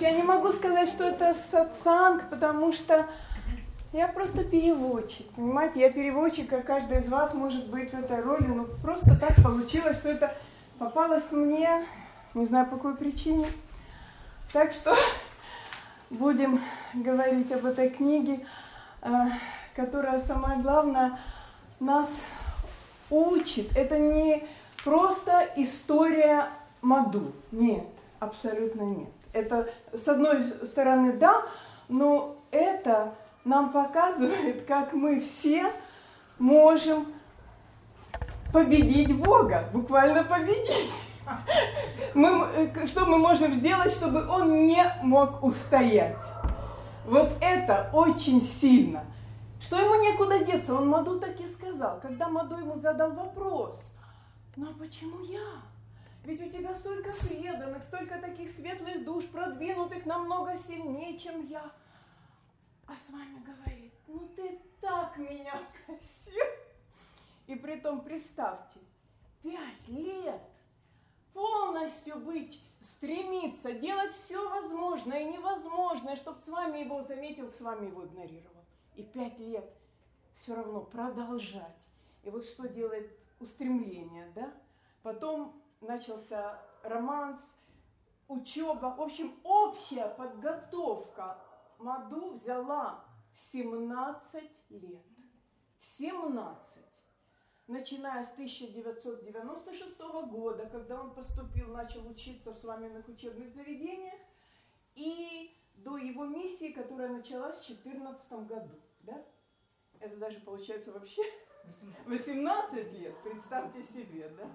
Я не могу сказать, что это сатсанг, потому что я просто переводчик, понимаете? Я переводчик, как каждый из вас может быть в этой роли, но просто так получилось, что это попалось мне, не знаю по какой причине. Так что будем говорить об этой книге, э, которая, самое главное, нас учит. Это не просто история Маду. Нет, абсолютно нет. Это, с одной стороны, да, но это нам показывает, как мы все можем победить Бога, буквально победить. Мы, э, что мы можем сделать, чтобы он не мог устоять? Вот это очень сильно. Что ему некуда деться? Он Маду так и сказал. Когда Маду ему задал вопрос, ну а почему я? Ведь у тебя столько преданных, столько таких светлых душ, продвинутых намного сильнее, чем я. А с вами говорит, ну ты так меня просил. И при том представьте, пять лет полностью быть, стремиться, делать все возможное и невозможное, чтобы с вами его заметил, с вами его игнорировал. И пять лет все равно продолжать. И вот что делает устремление, да? Потом начался романс, учеба. В общем, общая подготовка Маду взяла 17 лет. 17. Начиная с 1996 года, когда он поступил, начал учиться в сламенных учебных заведениях, и до его миссии, которая началась в 2014 году. Да? Это даже получается вообще 18 лет, представьте себе, да?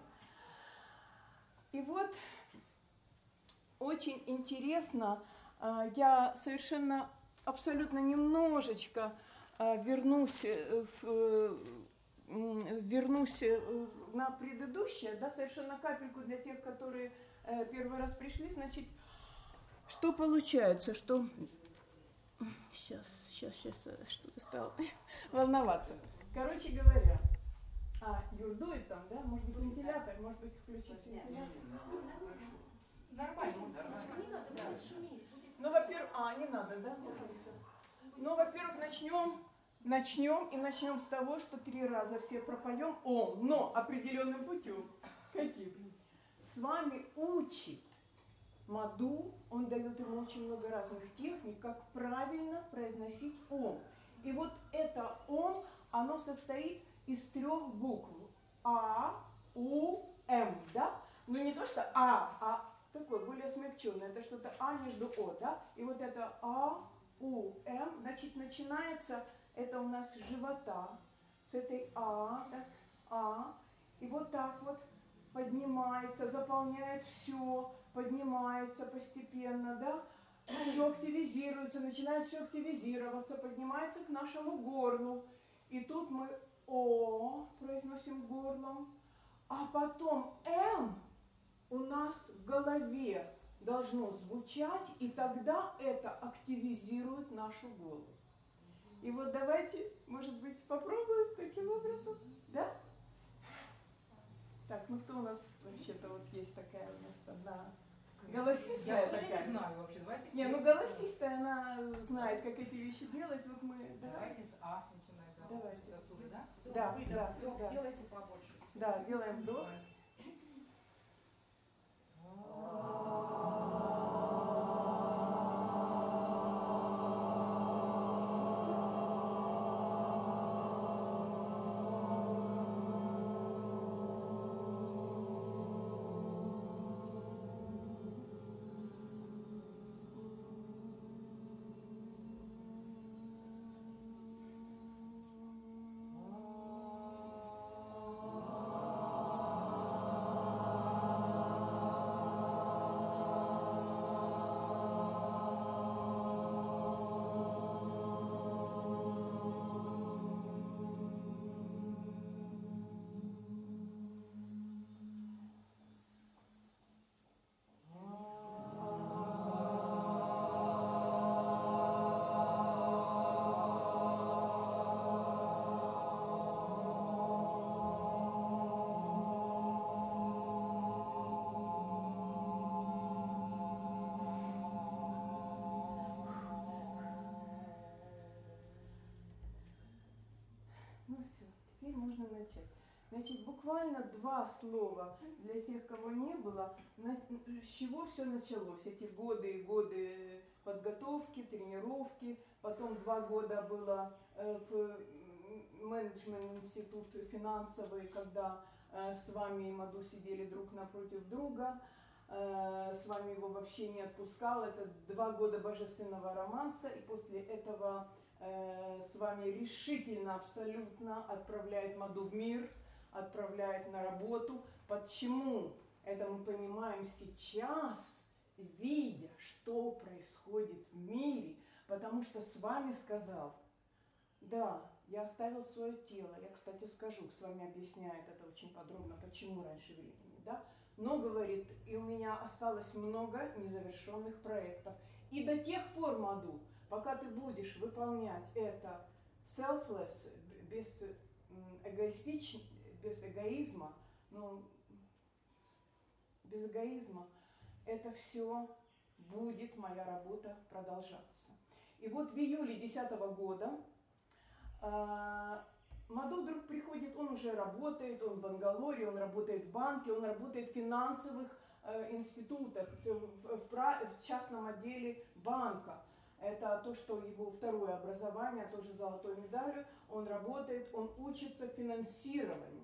И вот очень интересно, а, я совершенно абсолютно немножечко а, вернусь, э, э, вернусь э, на предыдущее, да, совершенно капельку для тех, которые первый раз пришли, значит, что получается, что сейчас, сейчас, сейчас что-то стало волноваться. Короче говоря, а, Юр, дует там, да? Может быть, вентилятор, может быть, включить вентилятор? Нормально. Ну, во-первых, а, не надо, да? Ну, во-первых, начнем, начнем и начнем с того, что три раза все пропоем Ом, но определенным путем. Каким? С вами учит Маду, он дает ему очень много разных техник, как правильно произносить Ом. И вот это Ом, оно состоит из трех букв. А, У, М, да? Но не то, что А, а такое более смягченное. Это что-то А между О, да? И вот это А, У, М, значит, начинается, это у нас живота, с этой А, так, А, и вот так вот поднимается, заполняет все, поднимается постепенно, да? Все активизируется, начинает все активизироваться, поднимается к нашему горлу. И тут мы о произносим горлом, а потом М у нас в голове должно звучать, и тогда это активизирует нашу голову. И вот давайте, может быть, попробуем таким образом, да? Так, ну кто у нас вообще-то вот есть такая у нас одна голосистая Я такая. не знаю вообще, давайте Не, ну голосистая, она знает, как эти вещи делать. Вот мы, давайте с А начинаем. Давайте. Отсюда, да? Да, да, Вдох да. делайте побольше. Да, делаем вдох. Начать. Значит, буквально два слова для тех, кого не было, с чего все началось. Эти годы и годы подготовки, тренировки, потом два года было э, в менеджмент институт финансовый, когда э, с вами и Маду сидели друг напротив друга, э, с вами его вообще не отпускал. Это два года божественного романса, и после этого э, с вами решительно, абсолютно отправляет Маду в мир – отправляет на работу. Почему? Это мы понимаем сейчас, видя, что происходит в мире, потому что с вами сказал, да, я оставил свое тело. Я, кстати, скажу, с вами объясняет это очень подробно, почему раньше времени, да. Но, говорит, и у меня осталось много незавершенных проектов. И до тех пор, Маду, пока ты будешь выполнять это selfless, без эгоистично, без эгоизма, ну, без эгоизма, это все будет моя работа продолжаться. И вот в июле 2010 года э, Маду вдруг приходит, он уже работает, он в Бангалоре, он работает в банке, он работает в финансовых э, институтах, в частном отделе банка. Это то, что его второе образование, тоже золотой медалью. Он работает, он учится финансированию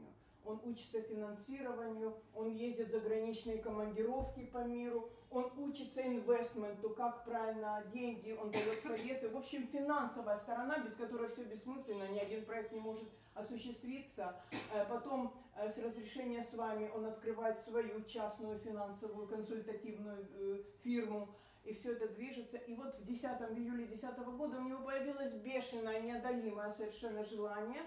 он учится финансированию, он ездит в заграничные командировки по миру, он учится инвестменту, как правильно деньги, он дает советы. В общем, финансовая сторона, без которой все бессмысленно, ни один проект не может осуществиться. Э, потом э, с разрешения с вами он открывает свою частную финансовую консультативную э, фирму, и все это движется. И вот в 10 в июле 2010 года у него появилось бешеное, неодолимое совершенно желание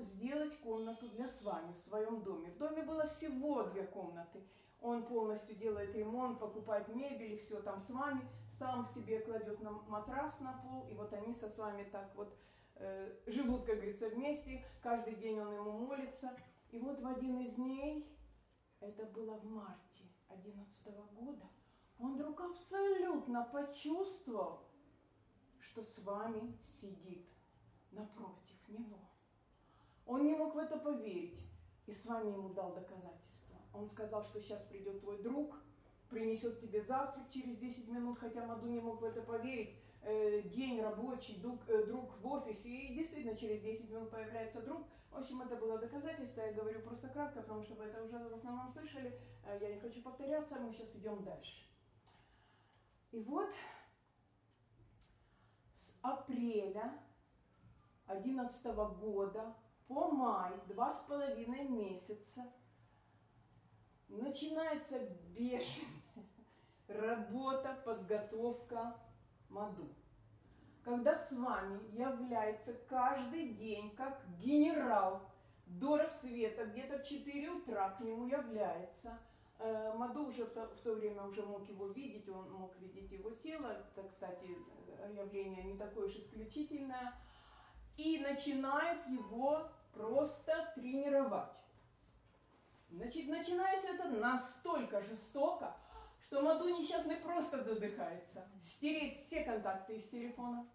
сделать комнату для с вами в своем доме. В доме было всего две комнаты. Он полностью делает ремонт, покупает мебель и все там с вами, сам себе кладет на матрас на пол, и вот они со с вами так вот э, живут, как говорится, вместе. Каждый день он ему молится. И вот в один из дней, это было в марте 2011 года, он вдруг абсолютно почувствовал, что с вами сидит напротив него. Он не мог в это поверить. И с вами ему дал доказательства. Он сказал, что сейчас придет твой друг, принесет тебе завтрак через 10 минут, хотя Маду не мог в это поверить. Э, день рабочий, друг, э, друг в офисе, и действительно через 10 минут появляется друг. В общем, это было доказательство, я говорю просто кратко, потому что вы это уже в основном слышали. Э, я не хочу повторяться, мы сейчас идем дальше. И вот с апреля 2011 года по май, два с половиной месяца, начинается бешеная работа, подготовка МАДУ. Когда с вами является каждый день, как генерал, до рассвета, где-то в 4 утра к нему является. Э, Маду уже в то, в то время уже мог его видеть, он мог видеть его тело. Это, кстати, явление не такое уж исключительное. И начинает его просто тренировать. Значит, начинается это настолько жестоко, что Маду несчастный просто задыхается. Стереть все контакты из телефона,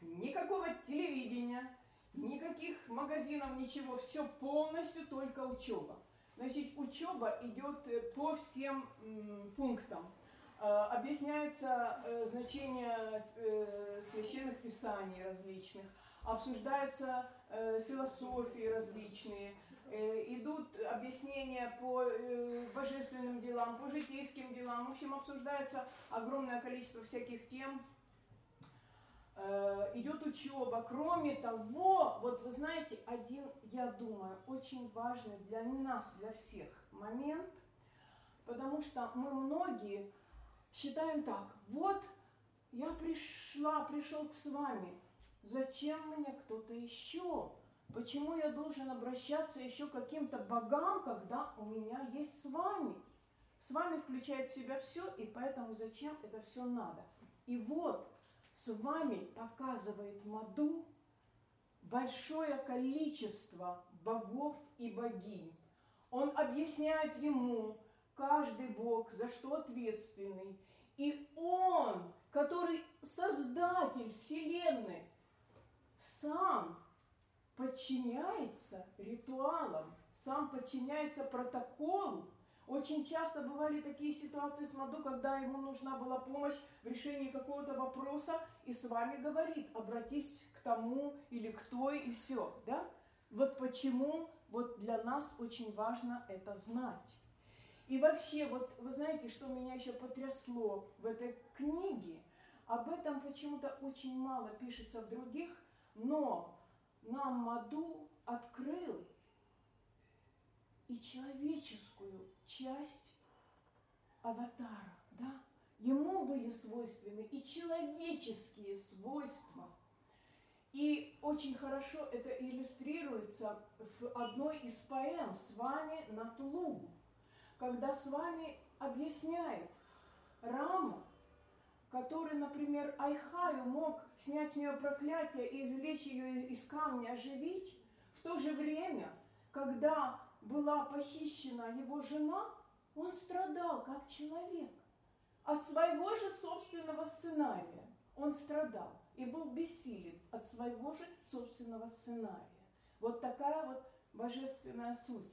никакого телевидения, никаких магазинов, ничего, все полностью только учеба. Значит, учеба идет э, по всем пунктам. Э, объясняется э, значение священных писаний различных – обсуждаются философии различные, идут объяснения по божественным делам, по житейским делам. В общем, обсуждается огромное количество всяких тем. Э, идет учеба. Кроме того, вот вы знаете, один, я думаю, очень важный для нас, для всех момент, потому что мы многие считаем так, вот я пришла, пришел к с вами, Зачем мне кто-то еще? Почему я должен обращаться еще к каким-то богам, когда у меня есть с вами? С вами включает в себя все, и поэтому зачем это все надо? И вот с вами показывает Маду большое количество богов и богинь. Он объясняет ему каждый бог, за что ответственный. И он, который создатель Вселенной, сам подчиняется ритуалам, сам подчиняется протоколу. Очень часто бывали такие ситуации с Маду, когда ему нужна была помощь в решении какого-то вопроса, и с вами говорит, обратись к тому или к той, и все, да? Вот почему вот для нас очень важно это знать. И вообще, вот вы знаете, что меня еще потрясло в этой книге? Об этом почему-то очень мало пишется в других, но нам Маду открыл и человеческую часть аватара, да? Ему были свойственны и человеческие свойства. И очень хорошо это иллюстрируется в одной из поэм «С вами на Тулугу», когда с вами объясняет Рама, который, например, Айхаю мог снять с нее проклятие и извлечь ее из камня, оживить, в то же время, когда была похищена его жена, он страдал как человек от своего же собственного сценария. Он страдал и был бессилен от своего же собственного сценария. Вот такая вот божественная суть.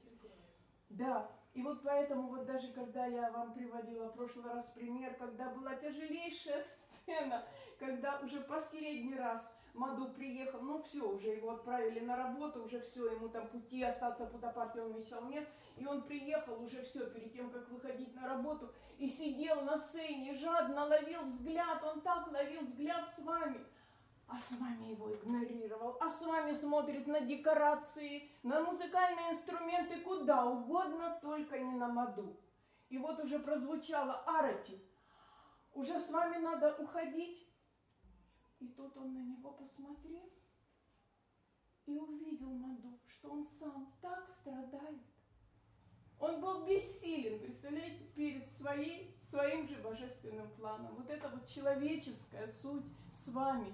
Да, и вот поэтому вот даже когда я вам приводила в прошлый раз пример, когда была тяжелейшая сцена, когда уже последний раз Маду приехал, ну все, уже его отправили на работу, уже все, ему там пути остаться по партии он мечтал нет, и он приехал уже все, перед тем, как выходить на работу, и сидел на сцене, жадно ловил взгляд, он так ловил взгляд с вами, а с вами его игнорировал, а с вами смотрит на декорации, на музыкальные инструменты, куда угодно, только не на Маду. И вот уже прозвучало Арати, уже с вами надо уходить, и тут он на него посмотрел и увидел Маду, что он сам так страдает. Он был бессилен, представляете, перед своей, своим же божественным планом. Вот это вот человеческая суть с вами.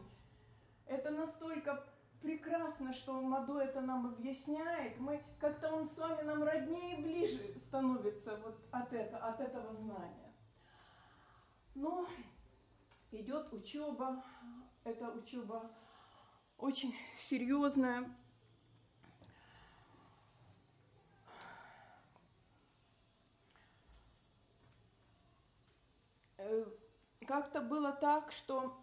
Это настолько прекрасно, что Маду это нам объясняет. Мы как-то он с вами нам роднее и ближе становится вот от, это, от этого знания. Но идет учеба, эта учеба очень серьезная. Э, как-то было так, что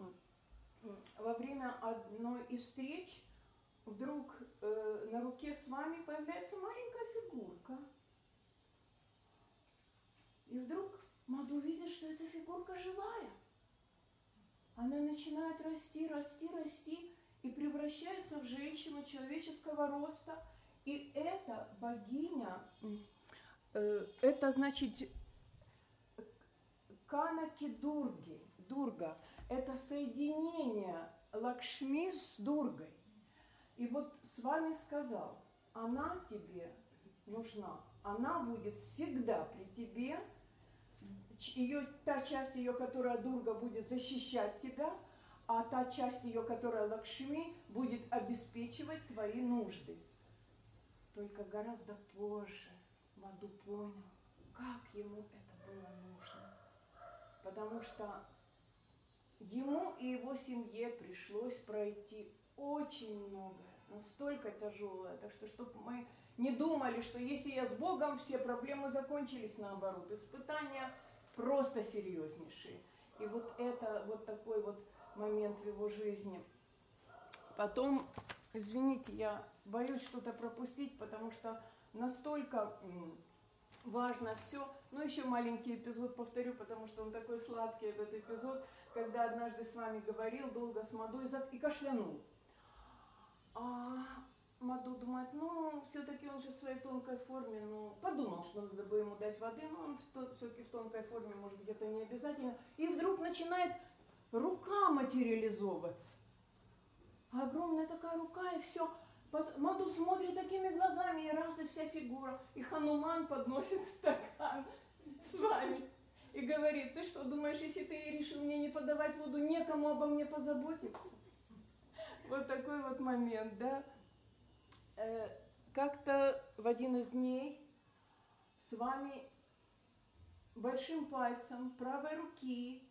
во время одной из встреч вдруг э, на руке с вами появляется маленькая фигурка. И вдруг Маду видит, что эта фигурка живая она начинает расти, расти, расти и превращается в женщину человеческого роста. И эта богиня, э, это значит Канаки Дурги, Дурга, это соединение Лакшми с Дургой. И вот с вами сказал, она тебе нужна, она будет всегда при тебе, ее, та часть ее, которая Дурга будет защищать тебя, а та часть ее, которая Лакшми, будет обеспечивать твои нужды. Только гораздо позже Маду понял, как ему это было нужно. Потому что ему и его семье пришлось пройти очень многое, настолько тяжелое. Так что, чтобы мы не думали, что если я с Богом, все проблемы закончились наоборот. Испытания просто серьезнейшие. И вот это вот такой вот момент в его жизни. Потом, извините, я боюсь что-то пропустить, потому что настолько важно все. Ну, еще маленький эпизод повторю, потому что он такой сладкий, этот эпизод, когда однажды с вами говорил долго с Мадой и кашлянул. А Маду думает, ну, все-таки он же в своей тонкой форме, ну, подумал, что надо бы ему дать воды, но он все-таки в тонкой форме, может быть, это не обязательно. И вдруг начинает рука материализовываться. Огромная такая рука, и все. Маду смотрит такими глазами, и раз, и вся фигура. И Хануман подносит стакан с вами и говорит, ты что, думаешь, если ты решил мне не подавать воду, некому обо мне позаботиться? Вот такой вот момент, да? Э, как-то в один из дней с вами большим пальцем правой руки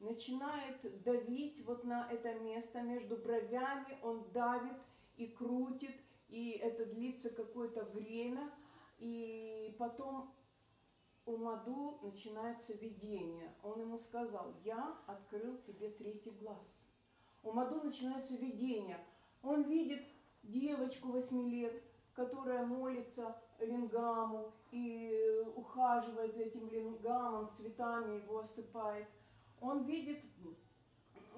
начинает давить вот на это место между бровями, он давит и крутит, и это длится какое-то время, и потом у Маду начинается видение. Он ему сказал, я открыл тебе третий глаз. У Маду начинается видение. Он видит девочку 8 лет, которая молится лингаму и ухаживает за этим лингамом, цветами его осыпает. Он видит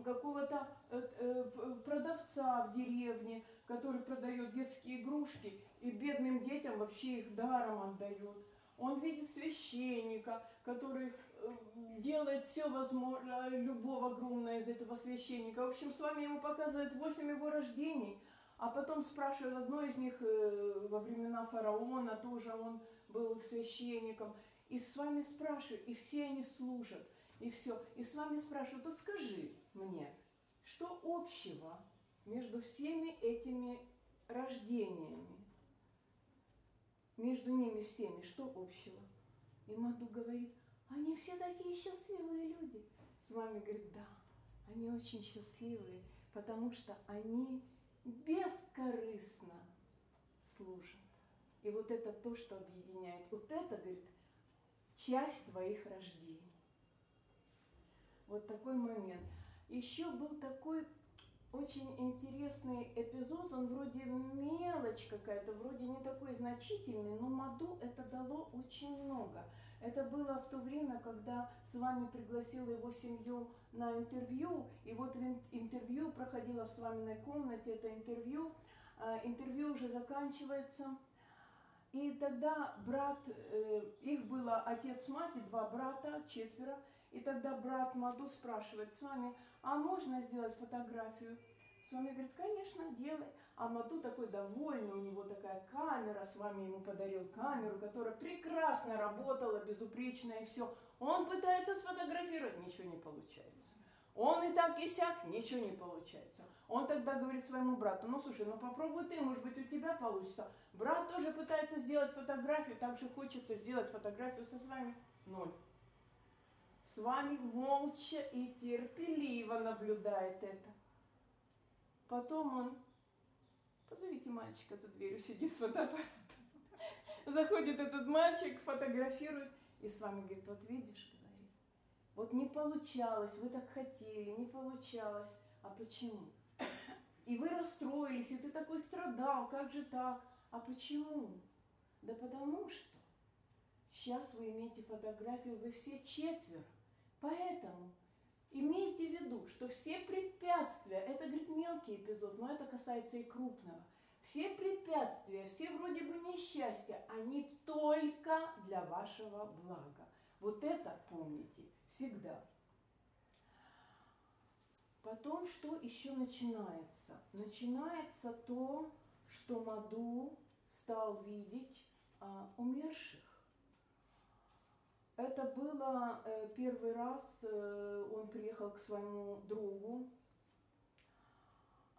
какого-то э, э, продавца в деревне, который продает детские игрушки и бедным детям вообще их даром отдает. Он видит священника, который э, делает все возможное, любого огромное из этого священника. В общем, с вами ему показывает восемь его рождений, а потом спрашивает одно из них во времена фараона, тоже он был священником. И с вами спрашивает, и все они служат и все. И с вами спрашивают, вот скажи мне, что общего между всеми этими рождениями? Между ними всеми, что общего? И Маду говорит, они все такие счастливые люди. С вами говорит, да, они очень счастливые, потому что они бескорыстно служат. И вот это то, что объединяет. Вот это, говорит, часть твоих рождений. Вот такой момент. Еще был такой очень интересный эпизод, он вроде мелочь какая-то, вроде не такой значительный, но Маду это дало очень много. Это было в то время, когда с вами пригласила его семью на интервью, и вот интервью проходило в с вами комнате, это интервью, а, интервью уже заканчивается, и тогда брат, э, их было отец, мать и два брата, четверо, и тогда брат Маду спрашивает с вами, а можно сделать фотографию? С вами говорит, конечно, делай. А Маду такой довольный, у него такая камера, с вами ему подарил камеру, которая прекрасно работала, безупречная и все. Он пытается сфотографировать, ничего не получается. Он и так и сяк, ничего не получается. Он тогда говорит своему брату, ну слушай, ну попробуй ты, может быть у тебя получится. Брат тоже пытается сделать фотографию, также хочется сделать фотографию со с вами. Ноль с вами молча и терпеливо наблюдает это. Потом он, позовите мальчика за дверью, сидит с фотоаппаратом. Заходит этот мальчик, фотографирует и с вами говорит, вот видишь, говорит, вот не получалось, вы так хотели, не получалось. А почему? И вы расстроились, и ты такой страдал, как же так? А почему? Да потому что сейчас вы имеете фотографию, вы все четверо. Поэтому имейте в виду, что все препятствия, это, говорит, мелкий эпизод, но это касается и крупного, все препятствия, все вроде бы несчастья, они только для вашего блага. Вот это помните всегда. Потом что еще начинается? Начинается то, что Маду стал видеть а, умерших. Это было э, первый раз, э, он приехал к своему другу.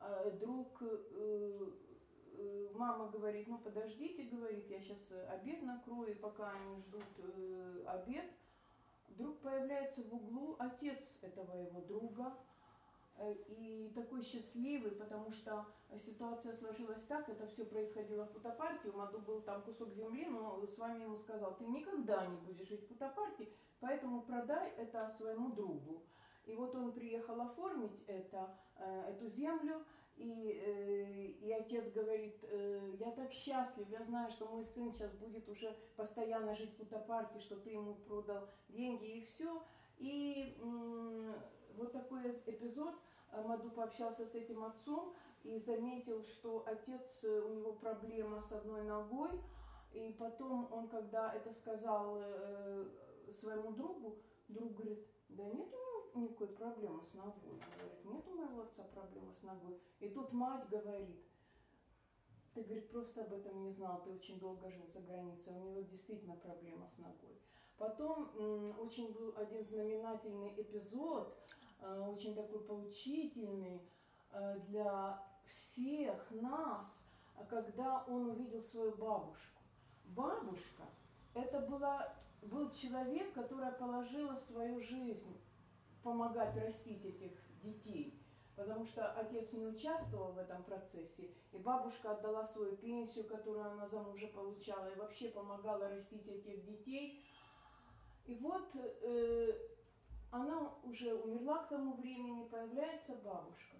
Э, друг, мама говорит, ну подождите, говорит, я сейчас обед накрою, пока они ждут обед. Вдруг появляется в углу отец этого его друга – и такой счастливый, потому что ситуация сложилась так, это все происходило в Путапарте, у Маду был там кусок земли, но с вами ему сказал, ты никогда не будешь жить в Путапарте, поэтому продай это своему другу. И вот он приехал оформить это, э, эту землю, и, э, и отец говорит, я так счастлив, я знаю, что мой сын сейчас будет уже постоянно жить в Путапарте, что ты ему продал деньги и все. И вот такой эпизод. Э, Маду пообщался с этим отцом и заметил, что отец, э, у него проблема с одной ногой. И потом он, когда это сказал э, своему другу, друг говорит, да нет у него никакой проблемы с ногой. Говорит, нет у моего отца проблемы с ногой. И тут мать говорит, ты, говорит, просто об этом не знал, ты очень долго жил за границей, у него действительно проблема с ногой. Потом очень был один знаменательный эпизод, очень такой поучительный э, для всех нас, когда он увидел свою бабушку. Бабушка – это была, был человек, которая положила свою жизнь помогать растить этих детей. потому что отец не участвовал в этом процессе, и бабушка отдала свою пенсию, которую она за мужа получала, и вообще помогала растить этих детей. И вот э, она уже умерла к тому времени, появляется бабушка.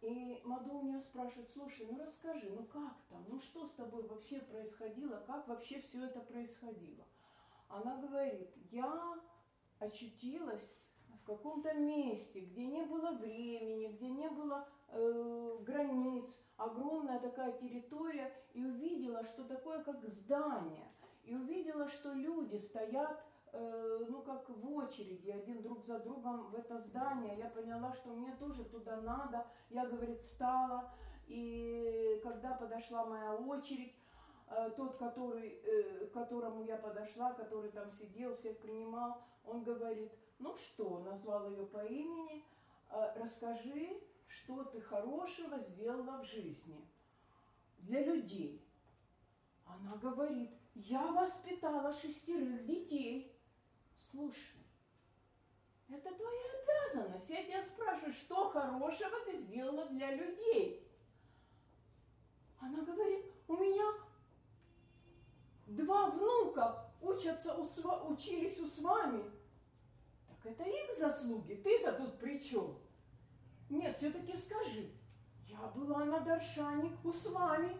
И Маду у нее спрашивает, слушай, ну расскажи, ну как там, ну что с тобой вообще происходило, как вообще все это происходило? Она говорит, я очутилась в каком-то месте, где не было времени, где не было э, границ, огромная такая территория, и увидела, что такое как здание, и увидела, что люди стоят ну, как в очереди, один друг за другом в это здание. Я поняла, что мне тоже туда надо. Я, говорит, стала. И когда подошла моя очередь, э, тот, который, э, к которому я подошла, который там сидел, всех принимал, он говорит, ну что, назвал ее по имени, расскажи, что ты хорошего сделала в жизни для людей. Она говорит, я воспитала шестерых детей. Слушай, это твоя обязанность. Я тебя спрашиваю, что хорошего ты сделала для людей? Она говорит, у меня два внука учатся у сва, учились у с вами. Так это их заслуги. Ты-то тут при чем? Нет, все-таки скажи. Я была на Даршане у с вами.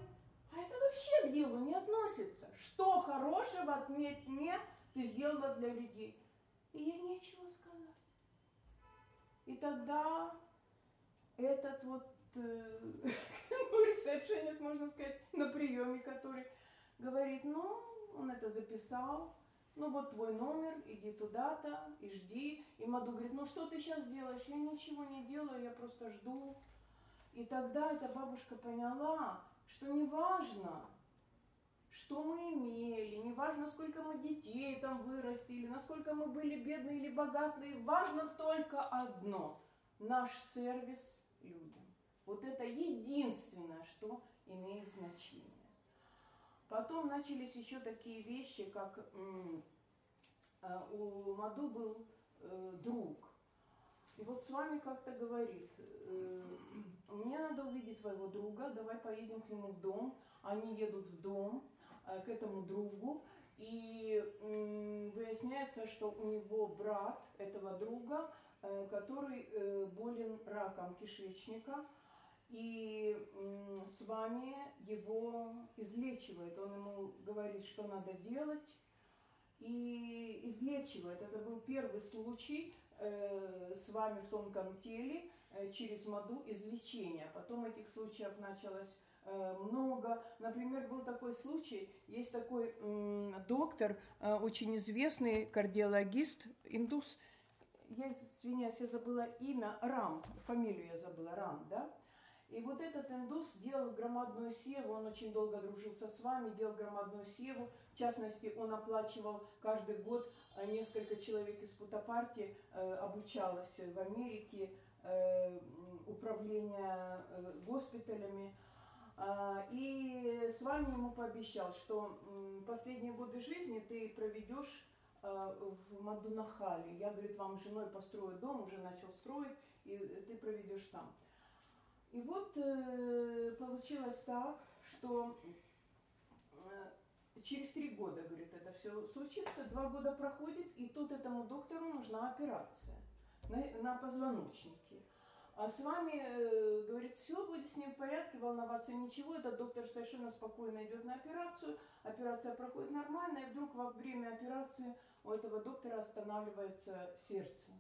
А это вообще к делу не относится. Что хорошего, отметь мне, ты сделала для людей. И ей нечего сказать. И тогда этот вот ну, ресепшенист, можно сказать, на приеме, который говорит, ну, он это записал, ну вот твой номер, иди туда-то и жди. И Маду говорит, ну что ты сейчас делаешь? Я ничего не делаю, я просто жду. И тогда эта бабушка поняла, что неважно, что мы имели, неважно, сколько мы детей там вырастили, насколько мы были бедные или богатые, важно только одно – наш сервис людям. Вот это единственное, что имеет значение. Потом начались еще такие вещи, как э, у Маду был э, друг. И вот с вами как-то говорит, э, мне надо увидеть твоего друга, давай поедем к нему в дом. Они едут в дом, к этому другу. И выясняется, что у него брат этого друга, э, который э, болен раком кишечника, и с вами его излечивает. Он ему говорит, что надо делать, и излечивает. Это был первый случай с вами в тонком теле через моду излечения. Потом этих случаев началось Э, много. Например, был такой случай, есть такой доктор, э, очень известный кардиологист, индус, я извиняюсь, я забыла имя, Рам, фамилию я забыла, Рам, да? И вот этот индус делал громадную севу, он очень долго дружился с вами, делал громадную севу. В частности, он оплачивал каждый год э, несколько человек из Путапарти, обучалось в Америке, управление госпиталями. А, и с вами ему пообещал, что последние годы жизни ты проведешь а, в Мадунахале. Я, говорит, вам женой построю дом, уже начал строить, и ты проведешь там. И вот э, получилось так, что э, через три года, говорит, это все случится, два года проходит, и тут этому доктору нужна операция на, на позвоночнике. А с вами, э, говорит, все будет с ним в порядке, волноваться ничего. Этот доктор совершенно спокойно идет на операцию. Операция проходит нормально, и вдруг во время операции у этого доктора останавливается сердце.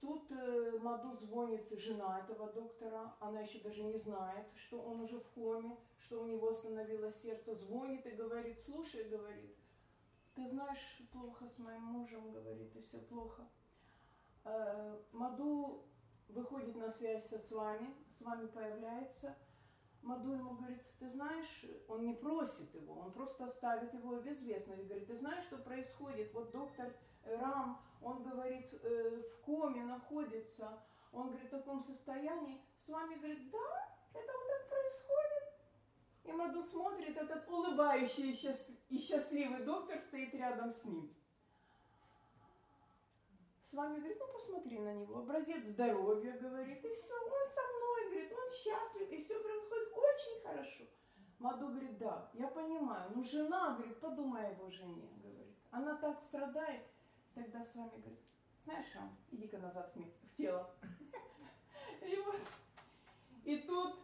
Тут э, Маду звонит жена этого доктора, она еще даже не знает, что он уже в коме, что у него остановилось сердце, звонит и говорит, слушай, говорит, ты знаешь, плохо с моим мужем, говорит, и все плохо. Э, Маду выходит на связь со с вами, с вами появляется. Маду ему говорит, ты знаешь, он не просит его, он просто ставит его в известность. Говорит, ты знаешь, что происходит? Вот доктор Рам, он говорит, э, в коме находится, он говорит, в таком состоянии. С вами говорит, да, это вот так происходит. И Маду смотрит, этот улыбающий и счастливый доктор стоит рядом с ним. Вами, говорит, ну посмотри на него, образец здоровья, говорит, и все, он со мной, говорит, он счастлив, и все происходит очень хорошо. Маду говорит, да, я понимаю, ну жена, говорит, подумай о его жене, говорит, она так страдает, тогда с вами, говорит, знаешь, Шам, иди-ка назад в тело. И вот, и тут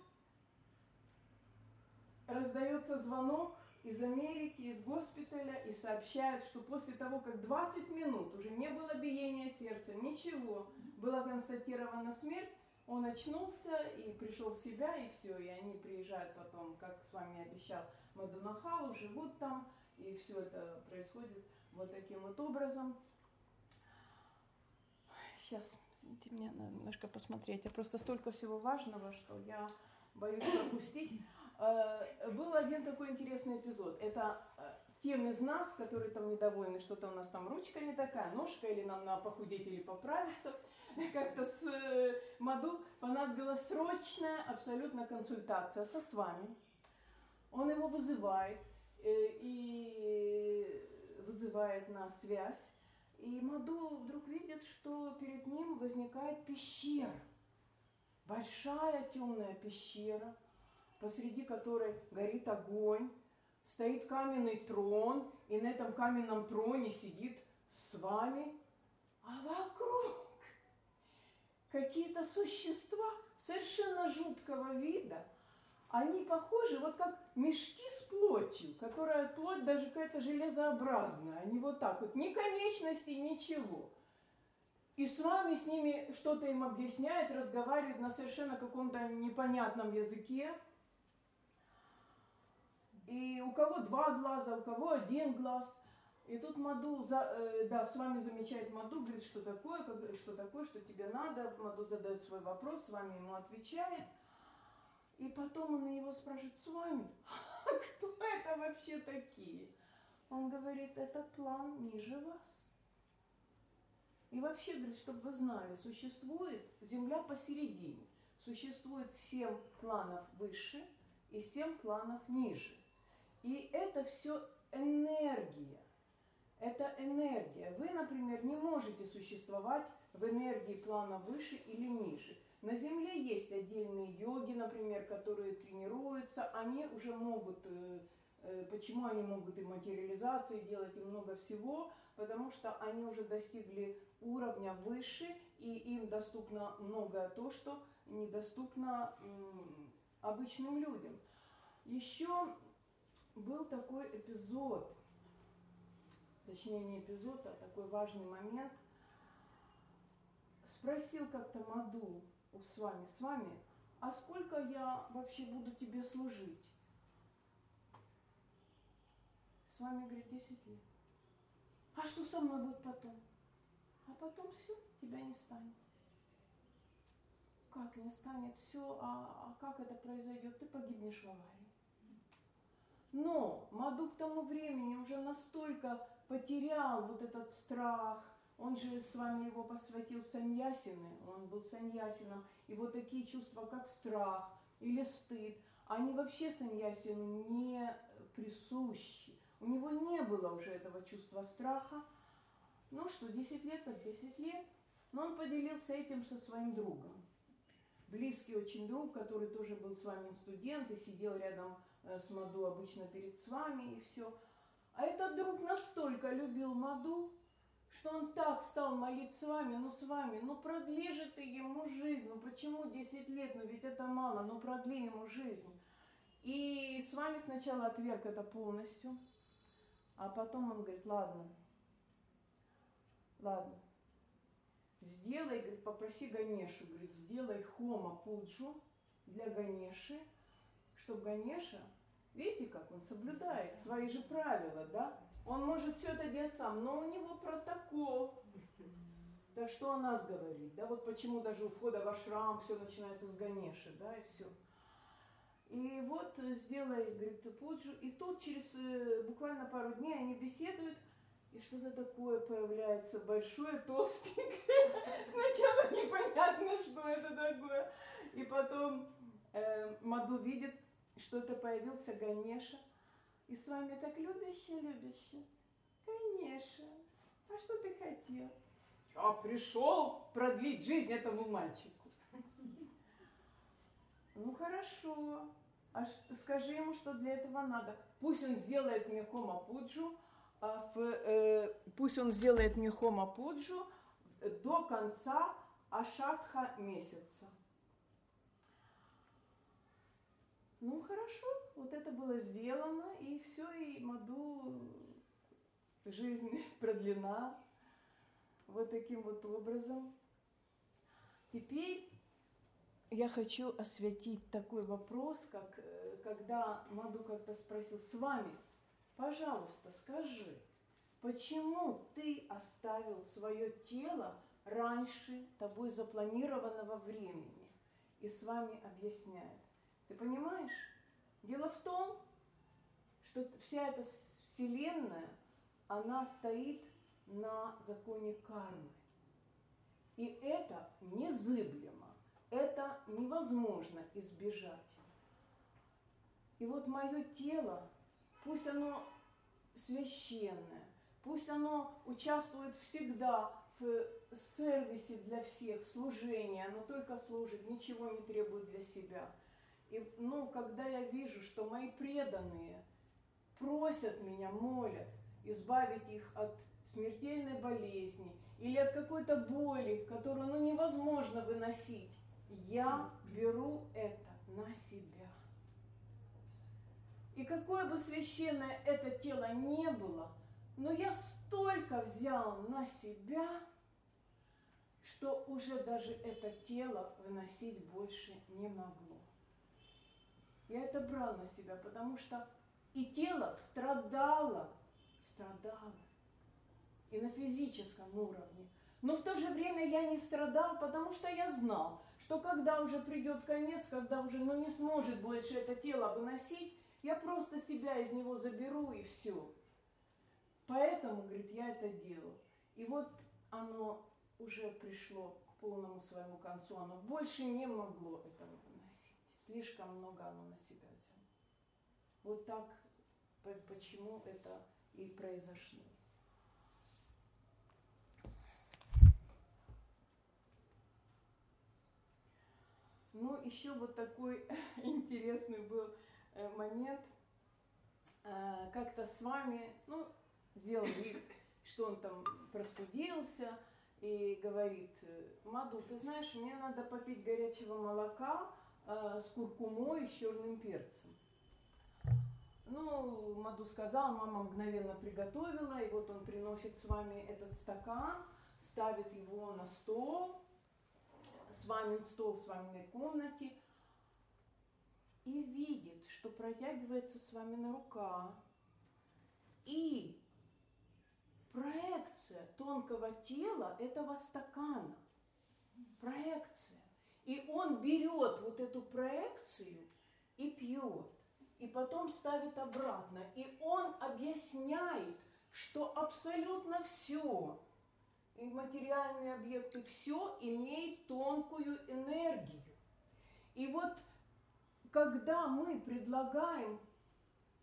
раздается звонок, из Америки, из госпиталя и сообщают, что после того, как 20 минут уже не было биения сердца, ничего, была констатирована смерть, он очнулся и пришел в себя, и все, и они приезжают потом, как с вами обещал, Мадунахау, живут там, и все это происходит вот таким вот образом. Сейчас, извините, мне надо немножко посмотреть. Я просто столько всего важного, что я боюсь пропустить. Э, был один такой интересный эпизод. Это э, тем из нас, которые там недовольны, что-то у нас там ручка не такая, ножка, или нам на похудеть или поправиться. Как-то с э, Маду понадобилась срочная абсолютно консультация со с вами. Он его вызывает и вызывает на связь. И Маду вдруг видит, что перед ним возникает пещера. Большая темная пещера – посреди которой горит огонь, стоит каменный трон, и на этом каменном троне сидит с вами, а вокруг какие-то существа совершенно жуткого вида. Они похожи вот как мешки с плотью, которая плоть даже какая-то железообразная. Они вот так вот, ни конечности, ничего. И с вами с ними что-то им объясняет, разговаривает на совершенно каком-то непонятном языке. И у кого два глаза, у кого один глаз. И тут Маду, за, э, да, с вами замечает Маду, говорит, что такое, как, что такое, что тебе надо. Маду задает свой вопрос, с вами ему отвечает. И потом он его спрашивает, с вами, а кто это вообще такие? Он говорит, это план ниже вас. И вообще, говорит, чтобы вы знали, существует Земля посередине. Существует семь планов выше и семь планов ниже. И это все энергия. Это энергия. Вы, например, не можете существовать в энергии плана выше или ниже. На Земле есть отдельные йоги, например, которые тренируются, они уже могут, э, э, почему они могут и материализации делать, и много всего, потому что они уже достигли уровня выше, и им доступно многое то, что недоступно обычным людям. Еще был такой эпизод, точнее не эпизод, а такой важный момент. Спросил как-то Маду у с вами, с вами, а сколько я вообще буду тебе служить? С вами, говорит, 10 лет. А что со мной будет потом? А потом все, тебя не станет. Как не станет? Все, а, а как это произойдет? Ты погибнешь в аварии. Но Маду к тому времени уже настолько потерял вот этот страх, он же с вами его посвятил саньясины, он был саньясином, и вот такие чувства, как страх или стыд, они вообще саньясину не присущи. У него не было уже этого чувства страха. Ну что, 10 лет, так 10 лет. Но он поделился этим со своим другом. Близкий очень друг, который тоже был с вами студент и сидел рядом с Маду обычно перед с вами и все. А этот друг настолько любил Маду, что он так стал молиться с вами, ну с вами, ну продли же ты ему жизнь, ну почему 10 лет, ну ведь это мало, ну продли ему жизнь. И с вами сначала отверг это полностью, а потом он говорит, ладно, ладно, сделай, говорит, попроси Ганешу, говорит, сделай хома пуджу для Ганеши, чтобы Ганеша, видите, как он соблюдает свои же правила, да? Он может все это делать сам, но у него протокол. Да что о нас говорит, да? Вот почему даже у входа в ашрам все начинается с Ганеши, да, и все. И вот сделай, говорит, пуджу. И тут через э, буквально пару дней они беседуют, и что-то такое появляется большое, толстенькое. Сначала непонятно, что это такое. И потом э, Маду видит, что-то появился Ганеша, и с вами так любяще, любяще. Ганеша, а что ты хотел? А пришел продлить жизнь этому мальчику. Ну хорошо. А скажи ему, что для этого надо. Пусть он сделает мне хома пуджу, а в, э, пусть он сделает мне хома пуджу до конца Ашатха месяца. Ну хорошо, вот это было сделано, и все, и Маду жизнь продлена вот таким вот образом. Теперь я хочу осветить такой вопрос, как э, когда Маду как-то спросил, с вами, пожалуйста, скажи, почему ты оставил свое тело раньше тобой запланированного времени? И с вами объясняет. Ты понимаешь? Дело в том, что вся эта вселенная, она стоит на законе кармы. И это незыблемо, это невозможно избежать. И вот мое тело, пусть оно священное, пусть оно участвует всегда в сервисе для всех, в служении, оно только служит, ничего не требует для себя. И ну, когда я вижу, что мои преданные просят меня, молят, избавить их от смертельной болезни или от какой-то боли, которую ну, невозможно выносить, я беру это на себя. И какое бы священное это тело не было, но я столько взял на себя, что уже даже это тело выносить больше не могло. Я это брал на себя, потому что и тело страдало, страдало и на физическом уровне. Но в то же время я не страдал, потому что я знал, что когда уже придет конец, когда уже ну, не сможет больше это тело выносить, я просто себя из него заберу и все. Поэтому, говорит, я это делал. И вот оно уже пришло к полному своему концу, оно больше не могло этого. Слишком много оно на себя взяло. Вот так, почему это и произошло. Ну, еще вот такой интересный был э, момент. Э, как-то с вами, ну, сделал вид, что он там простудился, и говорит, Маду, ты знаешь, мне надо попить горячего молока с куркумой и с черным перцем. Ну, Маду сказал, мама мгновенно приготовила, и вот он приносит с вами этот стакан, ставит его на стол, с вами стол в вами комнате и видит, что протягивается с вами на рука. И проекция тонкого тела этого стакана. Проекция. И он берет вот эту проекцию и пьет. И потом ставит обратно. И он объясняет, что абсолютно все, и материальные объекты, все имеет тонкую энергию. И вот когда мы предлагаем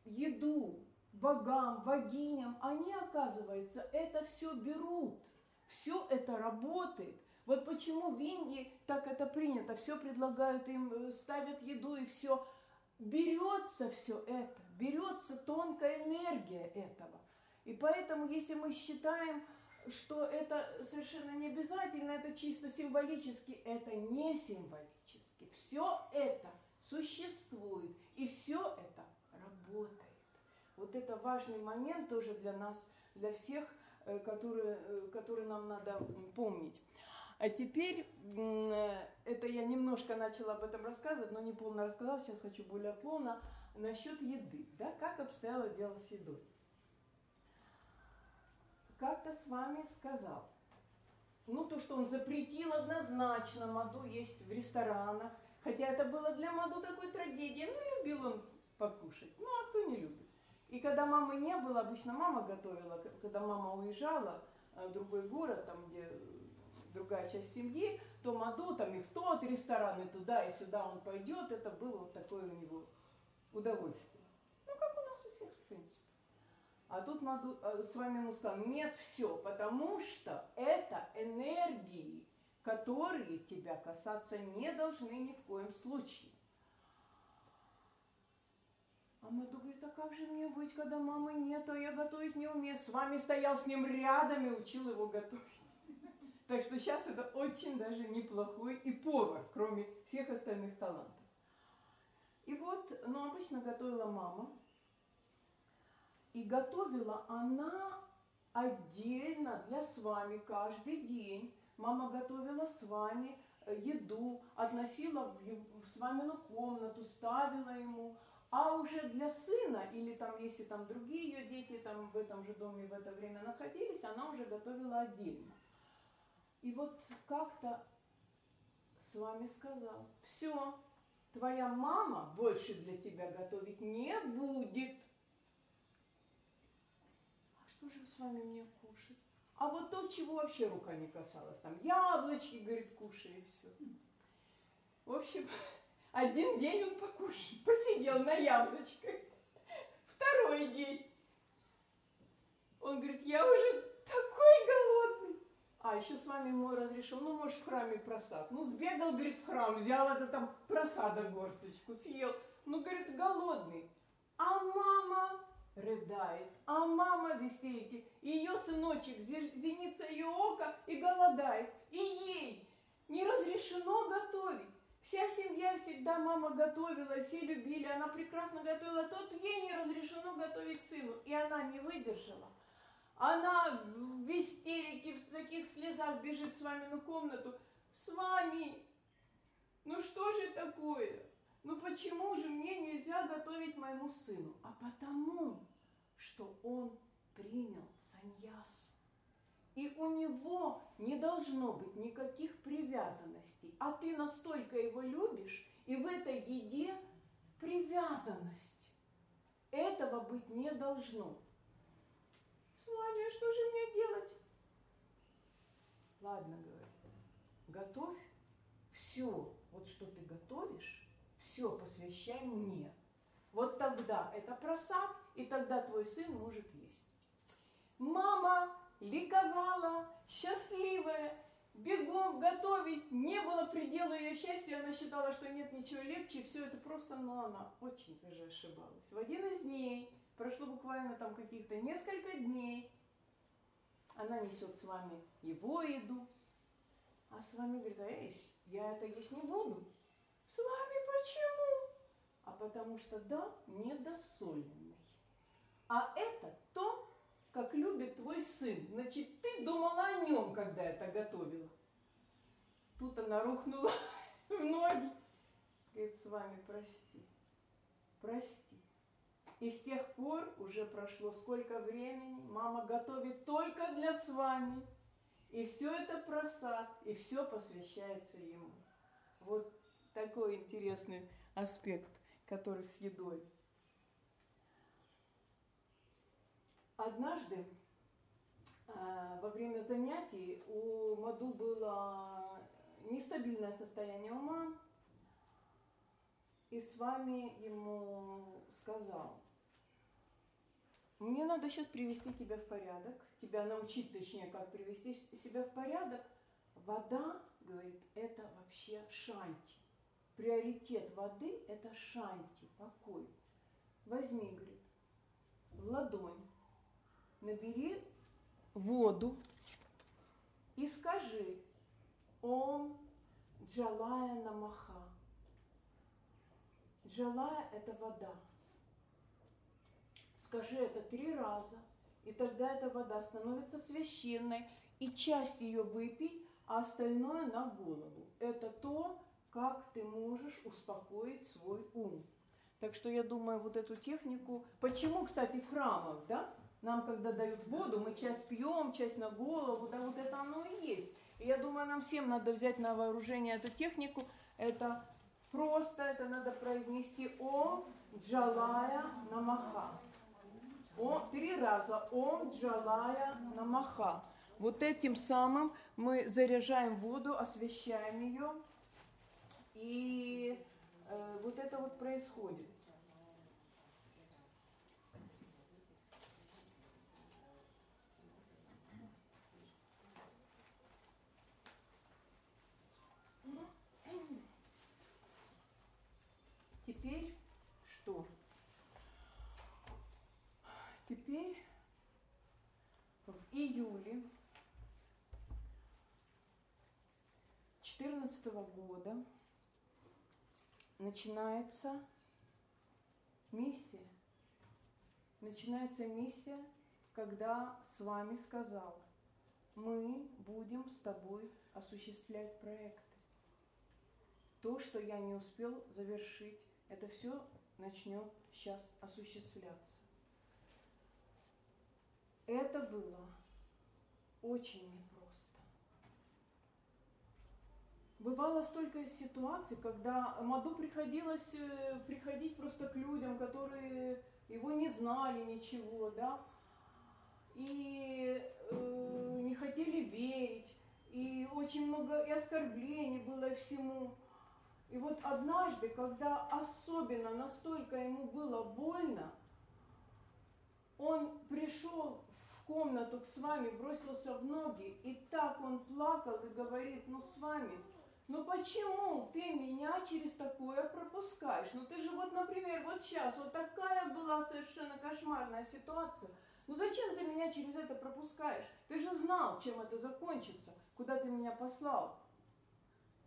еду богам, богиням, они, оказывается, это все берут, все это работает. Вот почему в Индии так это принято, все предлагают им, э, ставят еду и все. Берется все это, берется тонкая энергия этого. И поэтому, если мы считаем, что это совершенно не обязательно, это чисто символически, это не символически. Все это существует, и все это работает. Вот это важный момент тоже для нас, для всех, э, которые, э, которые нам надо помнить. А теперь, э, это я немножко начала об этом рассказывать, но не полно рассказала, сейчас хочу более полно, насчет еды, да, как обстояло дело с едой как-то с вами сказал. Ну, то, что он запретил однозначно Маду есть в ресторанах, хотя это было для Маду такой трагедией, ну, любил он покушать, ну, а кто не любит. И когда мамы не было, обычно мама готовила, когда мама уезжала э, в другой город, там, где другая часть семьи, то Маду там и в тот ресторан, и туда, и сюда он пойдет, это было такое у него удовольствие. Ну, как у нас у всех, в принципе. А тут Маду, э, с вами сказал, нет, все, потому что это энергии, которые тебя касаться не должны ни в коем случае. А Маду говорит, а как же мне быть, когда мамы нет, а я готовить не умею. С вами стоял с ним рядом и учил его готовить. Так что сейчас это очень даже неплохой и повар, кроме всех остальных талантов. И вот, ну, обычно готовила мама. И готовила она отдельно для с вами каждый день. Мама готовила с вами э, еду, относила в, в с мамину комнату, ставила ему. А уже для сына, или там, если там другие ее дети там в этом же доме в это время находились, она уже готовила отдельно. И вот как-то с вами сказал, все, твоя мама больше для тебя готовить не будет. А что же с вами мне кушать? А вот то, чего вообще рука не касалась, там яблочки, говорит, кушай и все. В общем, один день он покушал, посидел на яблочках. Второй день. Он говорит, я уже такой голодный. А еще с вами мой разрешил, ну, может, в храме просад. Ну, сбегал, говорит, в храм, взял это там просада горсточку, съел. Ну, говорит, голодный. А мама рыдает, а мама в истерике. Ее сыночек, зеница ее ока и голодает. И ей не разрешено готовить. Вся семья всегда мама готовила, все любили, она прекрасно готовила, тот ей не разрешено готовить сыну. И она не выдержала. Она в истерике, в таких слезах бежит с вами на комнату. С вами! Ну что же такое? Ну почему же мне нельзя готовить моему сыну? А потому, что он принял саньясу. И у него не должно быть никаких привязанностей. А ты настолько его любишь, и в этой еде привязанность. Этого быть не должно. А что же мне делать? Ладно, говорит, готовь все, вот что ты готовишь, все посвящай мне. Вот тогда это просад, и тогда твой сын может есть. Мама ликовала, счастливая, бегом готовить, не было предела ее счастью, она считала, что нет ничего легче, все это просто, но она очень даже ошибалась. В один из дней, прошло буквально там каких-то несколько дней, она несет с вами его еду, а с вами говорит, а есть, я это есть не буду. С вами почему? А потому что да, недосоленный. А это то, как любит твой сын. Значит, ты думала о нем, когда это готовила. Тут она рухнула в ноги. Говорит, с вами прости, прости. И с тех пор уже прошло сколько времени, мама готовит только для с вами. И все это просад, и все посвящается ему. Вот такой интересный аспект, который с едой. Однажды э, во время занятий у Маду было нестабильное состояние ума, и с вами ему сказал, мне надо сейчас привести тебя в порядок, тебя научить, точнее, как привести себя в порядок. Вода, говорит, это вообще шанти. Приоритет воды – это шанти, покой. Возьми, говорит, ладонь набери воду и скажи Ом Джалая Намаха. Джалая – это вода. Скажи это три раза, и тогда эта вода становится священной, и часть ее выпей, а остальное на голову. Это то, как ты можешь успокоить свой ум. Так что я думаю, вот эту технику... Почему, кстати, в храмах, да? Нам, когда дают воду, мы часть пьем, часть на голову, да, вот это оно и есть. И я думаю, нам всем надо взять на вооружение эту технику. Это просто, это надо произнести Ом Джалая Намаха. О, три раза Ом Джалая Намаха. Вот этим самым мы заряжаем воду, освещаем ее. И э, вот это вот происходит. 2014 года начинается миссия. Начинается миссия, когда с вами сказал, мы будем с тобой осуществлять проекты. То, что я не успел завершить, это все начнет сейчас осуществляться. Это было очень непросто. Бывало столько ситуаций, когда Маду приходилось э, приходить просто к людям, которые его не знали ничего, да, и э, не хотели верить, и очень много и оскорблений было всему. И вот однажды, когда особенно настолько ему было больно, он пришел в комнату к с вами, бросился в ноги, и так он плакал и говорит, ну с вами, ну почему ты меня через такое пропускаешь? Ну ты же вот, например, вот сейчас, вот такая была совершенно кошмарная ситуация. Ну зачем ты меня через это пропускаешь? Ты же знал, чем это закончится, куда ты меня послал.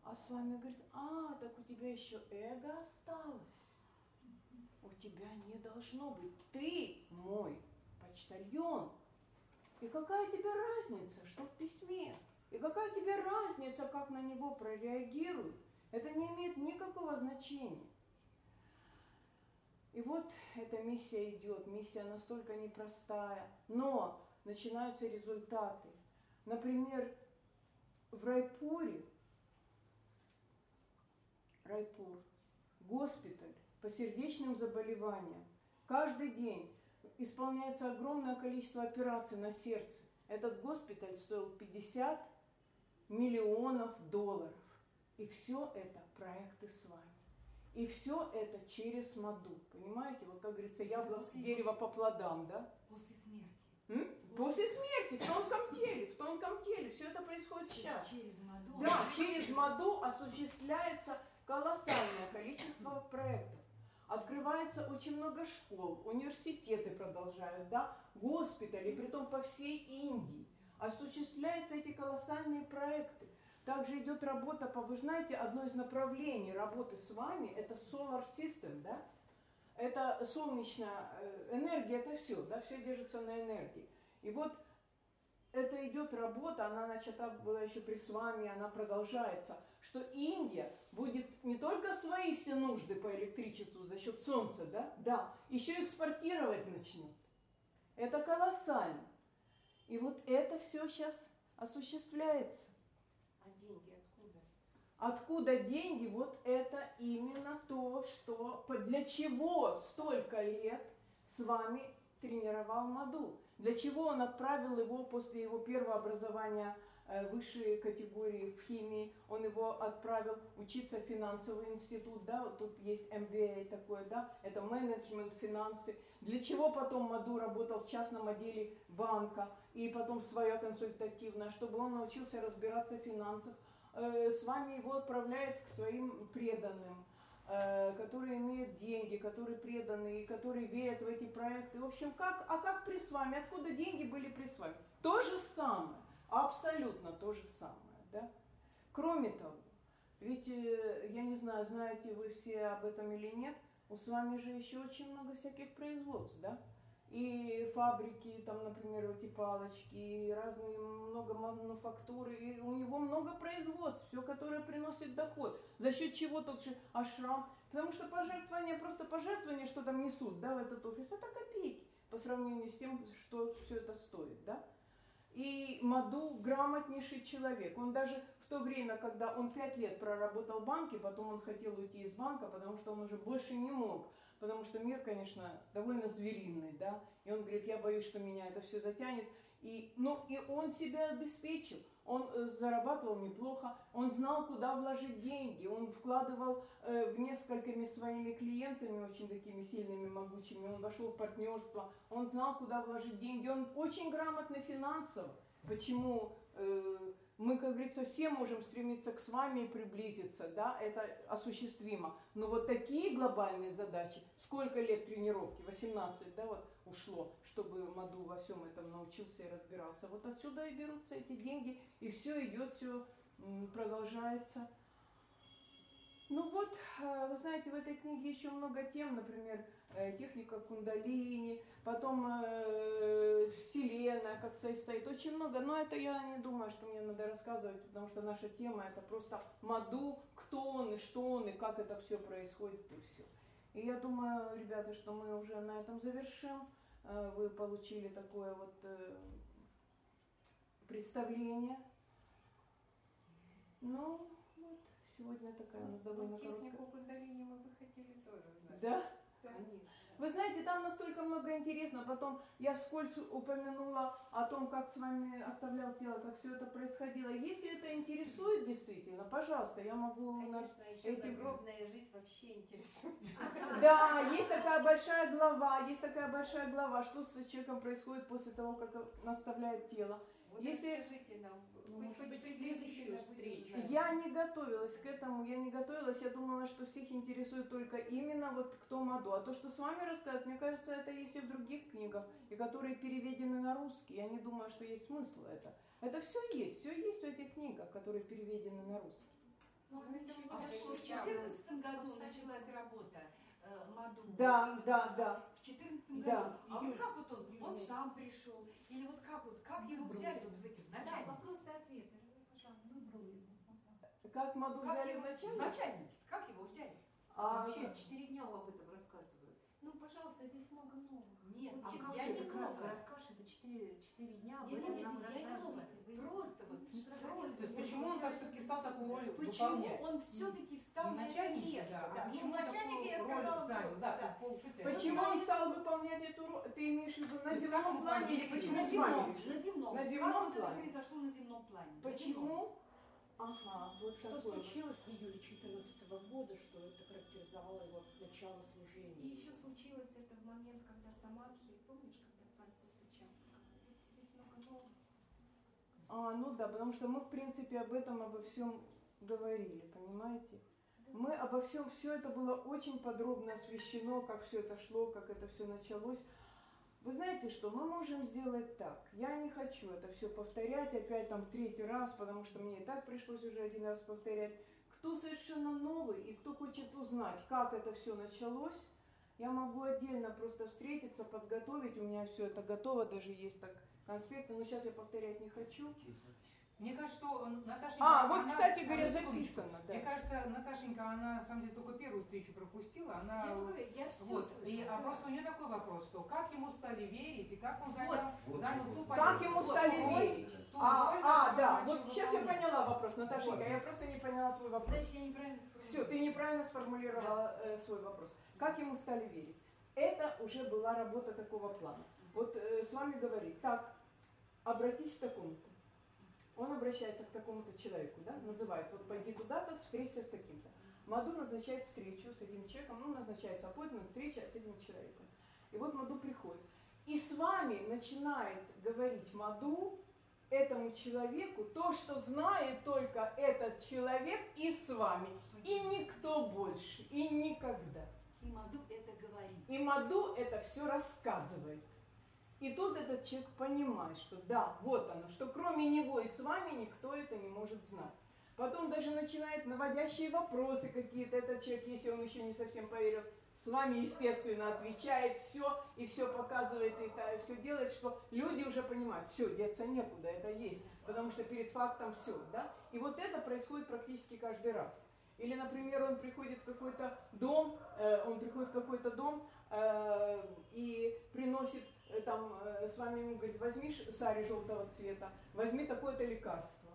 А с вами говорит, а, так у тебя еще эго осталось. У тебя не должно быть. Ты мой почтальон. И какая тебе разница, что в письме? И какая тебе разница, как на него прореагируют? Это не имеет никакого значения. И вот эта миссия идет, миссия настолько непростая, но начинаются результаты. Например, в Райпуре Райпур, госпиталь по сердечным заболеваниям. Каждый день исполняется огромное количество операций на сердце. Этот госпиталь стоил 50 миллионов долларов. И все это проекты с вами. И все это через МАДУ. Понимаете? Вот как говорится, яблоко дерево по плодам, да? После смерти. М? После смерти, в тонком теле, в тонком теле. Все это происходит сейчас. Через МАДУ. Да, через МАДУ осуществляется колоссальное количество проектов. Открывается очень много школ, университеты продолжают, да, госпитали, притом по всей Индии. Осуществляются эти колоссальные проекты. Также идет работа по, вы знаете, одно из направлений работы с вами, это solar system, да, это солнечная э, энергия, это все, да, все держится на энергии. И вот это идет работа, она начата была еще при с вами, она продолжается, что Индия будет не только свои все нужды по электричеству за счет солнца, да, да, еще экспортировать начнет. Это колоссально. И вот это все сейчас осуществляется. А деньги откуда? Откуда деньги? Вот это именно то, что для чего столько лет с вами тренировал Маду. Для чего он отправил его после его первого образования высшей категории в химии, он его отправил учиться в финансовый институт, да, тут есть MBA такое, да, это менеджмент, финансы. Для чего потом Маду работал в частном отделе банка и потом свое консультативное, чтобы он научился разбираться в финансах. С вами его отправляет к своим преданным которые имеют деньги, которые преданы, которые верят в эти проекты. В общем, как, а как при с вами? Откуда деньги были при с вами? То же самое, абсолютно то же самое. Да? Кроме того, ведь, э, я не знаю, знаете вы все об этом или нет, у с вами же еще очень много всяких производств, да? и фабрики, там, например, эти палочки, и разные много мануфактуры, и у него много производств, все, которое приносит доход. За счет чего тот же ашрам? Потому что пожертвования, просто пожертвования, что там несут, да, в этот офис, это копейки по сравнению с тем, что все это стоит, да. И Маду грамотнейший человек. Он даже в то время, когда он пять лет проработал в банке, потом он хотел уйти из банка, потому что он уже больше не мог. Потому что мир, конечно, довольно звериный, да, и он говорит, я боюсь, что меня это все затянет, и, ну, и он себя обеспечил, он э, зарабатывал неплохо, он знал, куда вложить деньги, он вкладывал э, в несколькими своими клиентами, очень такими сильными, могучими, он вошел в партнерство, он знал, куда вложить деньги, он очень грамотный финансово, почему э, мы, как говорится, все можем стремиться к с вами и приблизиться, да, это осуществимо. Но вот такие глобальные задачи, сколько лет тренировки, 18, да, вот, ушло, чтобы Маду во всем этом научился и разбирался. Вот отсюда и берутся эти деньги, и все идет, все продолжается. Ну вот, э, вы знаете, в этой книге еще много тем, например, э, техника кундалини, потом э, Вселенная, как состоит, очень много, но это я не думаю, что мне надо рассказывать, потому что наша тема это просто Маду, кто он и что он, и как это все происходит, и все. И я думаю, ребята, что мы уже на этом завершим. Вы получили такое вот представление. Ну, вот. Сегодня такая у нас ну, довольно короткая. технику кундалини мы бы хотели тоже знать. Да? Конечно. Вы знаете, там настолько много интересно. Потом я вскользь упомянула о том, как с вами оставлял тело, как все это происходило. Если это интересует действительно, пожалуйста, я могу... Конечно, еще эти... загробная жизнь вообще интересует. Да, есть такая большая глава, есть такая большая глава, что с человеком происходит после того, как наставляет тело. Вот Если расскажите нам, может хоть быть, следующую встречу. Я не готовилась к этому, я не готовилась, я думала, что всех интересует только именно вот кто Маду. А то, что с вами рассказывают, мне кажется, это есть и в других книгах, и которые переведены на русский. Я не думаю, что есть смысл это. Это все есть, все есть в этих книгах, которые переведены на русский. Ну, а в 2014 году началась работа э, Маду. Да, да, да. В 2014 году. Да. А вот как вот он? Он сам пришел? Или вот как вот, как его взяли вот в этих начальниках? Да, вопросы и ответы. Выбрал его. Как Маду как взяли его, в начальник? начальники? Как его взяли? А, Вообще, четыре дня об этом рассказывают. Ну, пожалуйста, здесь много новых. Нет, вот, а я не много расскажешь, это 4, 4 дня, нет, нет, нет, я не много. Просто вот, просто. То есть почему он так все-таки стал такую роль Почему выполнять? он все-таки встал на это место? Да. Да. Почему начальник я сказала занял, да, да. Почему он стал выполнять эту роль? Ты имеешь в виду на земном плане или почему на земном? На земном. На земном как плане. это произошло на земном плане? Почему? Ага, вот что такое. случилось в июле 2014 года, что это характеризовало его начало служения? И еще случилось это в момент, когда Самадхи, помнишь, когда Садь постучал? Здесь много нового. А, ну да, потому что мы, в принципе, об этом, обо всем говорили, понимаете? Мы обо всем, все это было очень подробно освещено, как все это шло, как это все началось. Вы знаете что, мы можем сделать так. Я не хочу это все повторять опять там третий раз, потому что мне и так пришлось уже один раз повторять. Кто совершенно новый и кто хочет узнать, как это все началось, я могу отдельно просто встретиться, подготовить. У меня все это готово, даже есть так конспекты, но сейчас я повторять не хочу. Мне кажется, что Наташенька... А, вот, она, кстати говоря, записано, да. Мне кажется, Наташенька, она, на самом деле, только первую встречу пропустила. Она, я, только, я все вот, слышала, и, а просто у нее такой вопрос, что как ему стали верить, и как он занял, вот. занял ту позицию. Как ему стали верить? Ту а, роль, а да, вот сейчас я поняла вопрос, Наташенька, вот. я просто не поняла твой вопрос. Значит, я неправильно сформулировала. Все, ты неправильно сформулировала да. э, свой вопрос. Как ему стали верить? Это уже была работа такого плана. Вот э, с вами говорит, так, обратись к такому-то он обращается к такому-то человеку, да, называет, вот пойди туда-то, встреться с таким-то. Маду назначает встречу с этим человеком, ну, назначается аппойтмент, встреча с этим человеком. И вот Маду приходит. И с вами начинает говорить Маду, этому человеку, то, что знает только этот человек и с вами, и никто больше, и никогда. И Маду это говорит. И Маду это все рассказывает. И тут этот человек понимает, что да, вот оно, что кроме него и с вами никто это не может знать. Потом даже начинает наводящие вопросы какие-то. Этот человек, если он еще не совсем поверил, с вами, естественно, отвечает все и все показывает и все делает, что люди уже понимают, все, деться некуда, это есть, потому что перед фактом все, да. И вот это происходит практически каждый раз. Или, например, он приходит в какой-то дом, э, он приходит в какой-то дом э, и приносит там э, с вами ему говорит, возьми сари желтого цвета, возьми такое-то лекарство.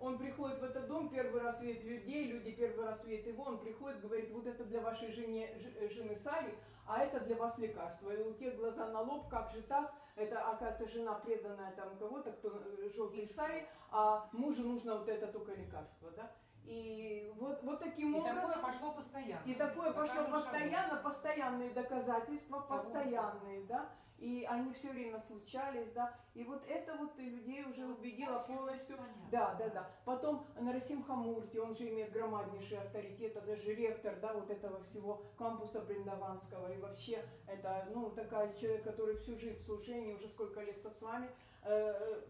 Он приходит в этот дом, первый раз видит людей, люди первый раз видят его, он приходит, говорит, вот это для вашей жене, э, жены Сари, а это для вас лекарство. И у тех глаза на лоб, как же так? Это, оказывается, жена преданная там кого-то, кто желтый Сари, а мужу нужно вот это только лекарство, да? И вот, вот таким И образом... такое пошло постоянно. И такое По пошло каждому шагу. постоянно, постоянные доказательства, постоянные, да, и они все время случались, да, и вот это вот людей уже убедило полностью, да, да, да. Потом Нарасим Хамурти, он же имеет громаднейший авторитет, это же ректор, да, вот этого всего кампуса Бриндаванского, и вообще это, ну, такая человек, который всю жизнь в служении, уже сколько лет со с вами, э,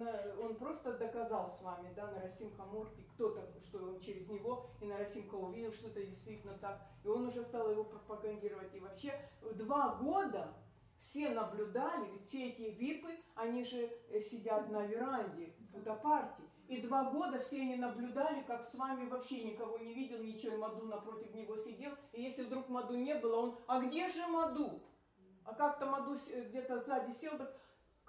э, он просто доказал с вами, да, Нарасим Хамурти, кто-то, что он через него, и Нарасимха увидел, что это действительно так, и он уже стал его пропагандировать, и вообще два года все наблюдали, ведь все эти випы, они же э, сидят на веранде в Будапарте. И два года все они наблюдали, как с вами вообще никого не видел, ничего, и Маду напротив него сидел. И если вдруг Маду не было, он, а где же Маду? А как-то Маду э, где-то сзади сел, так,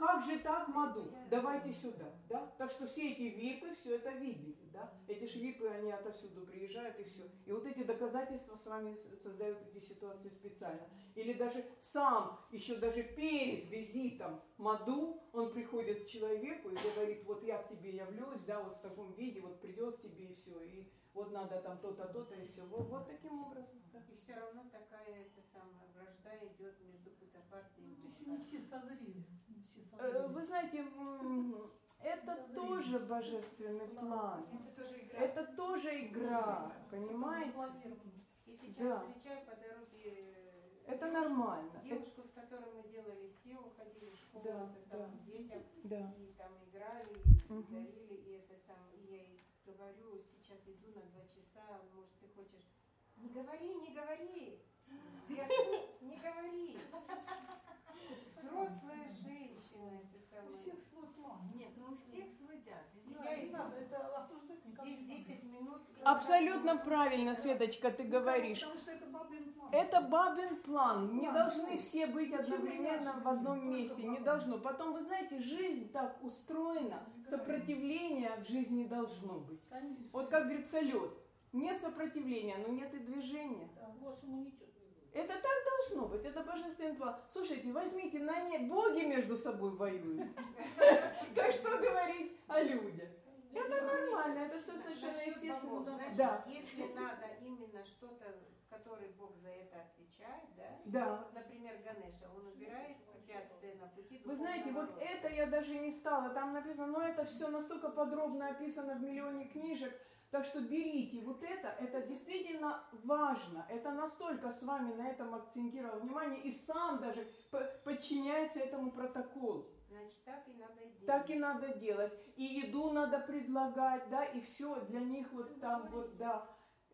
как же так, Маду? Давайте сюда, да? Так что все эти випы все это видели, да? Эти же випы, они отовсюду приезжают и все. И вот эти доказательства с вами создают эти ситуации специально. Или даже сам, еще даже перед визитом Маду, он приходит к человеку и говорит, вот я к тебе явлюсь, да, вот в таком виде, вот придет к тебе и все, и вот надо там то-то, то-то и все. Вот, вот таким образом. Да. И все равно такая это самая вражда идет между Путапартией Ну, и то есть не все созрели. Не все созрели. Вы знаете, это тоже божественный план. Это тоже игра. Это тоже игра, понимаете? И сейчас Да. встречаю по дороге э, Это девушку- нормально. Девушку, с которой мы делали силу, ходили в школу, Да, это самое, да. детям, Да. и там играли, и Мгм. дарили, и это самое. И я ей говорю, сейчас иду на два часа, может, ты хочешь... Не говори, не говори! Я не говори! Взрослая женщина, это У всех свой план. Нет, ну у всех свой дат. Здесь Да, не надо это осуждать никак. Здесь не надо. 10 минут. Абсолютно правильно, Светочка, ты Ну, говоришь. Потому что это бабин план. Это бабин план. Не План, должны всё. все быть Почему одновременно в одном месте. Не должно. Потом, вы знаете, жизнь так устроена, сопротивления в жизни должно быть. Конечно. Вот как говорится, лед. Нет сопротивления, но нет и движения. Да, ваш иммунитет не будет. Это так должно быть, это божественный план. Слушайте, возьмите на не боги между собой воюют. Так что говорить о людях? Это нормально, это все совершенно естественно. Значит, если надо именно что-то, который Бог за это отвечает, да? Да. Вот, например, Ганеша, он убирает препятствия на пути Вы знаете, вот это я даже не стала, там написано, но это все настолько подробно описано в миллионе книжек, так что берите вот это, это действительно важно, это настолько с вами на этом акцентировал внимание, и сам даже по- подчиняется этому протоколу. Значит, так и надо делать. Так и надо делать. И еду надо предлагать, да, и все для них вот там вот, да.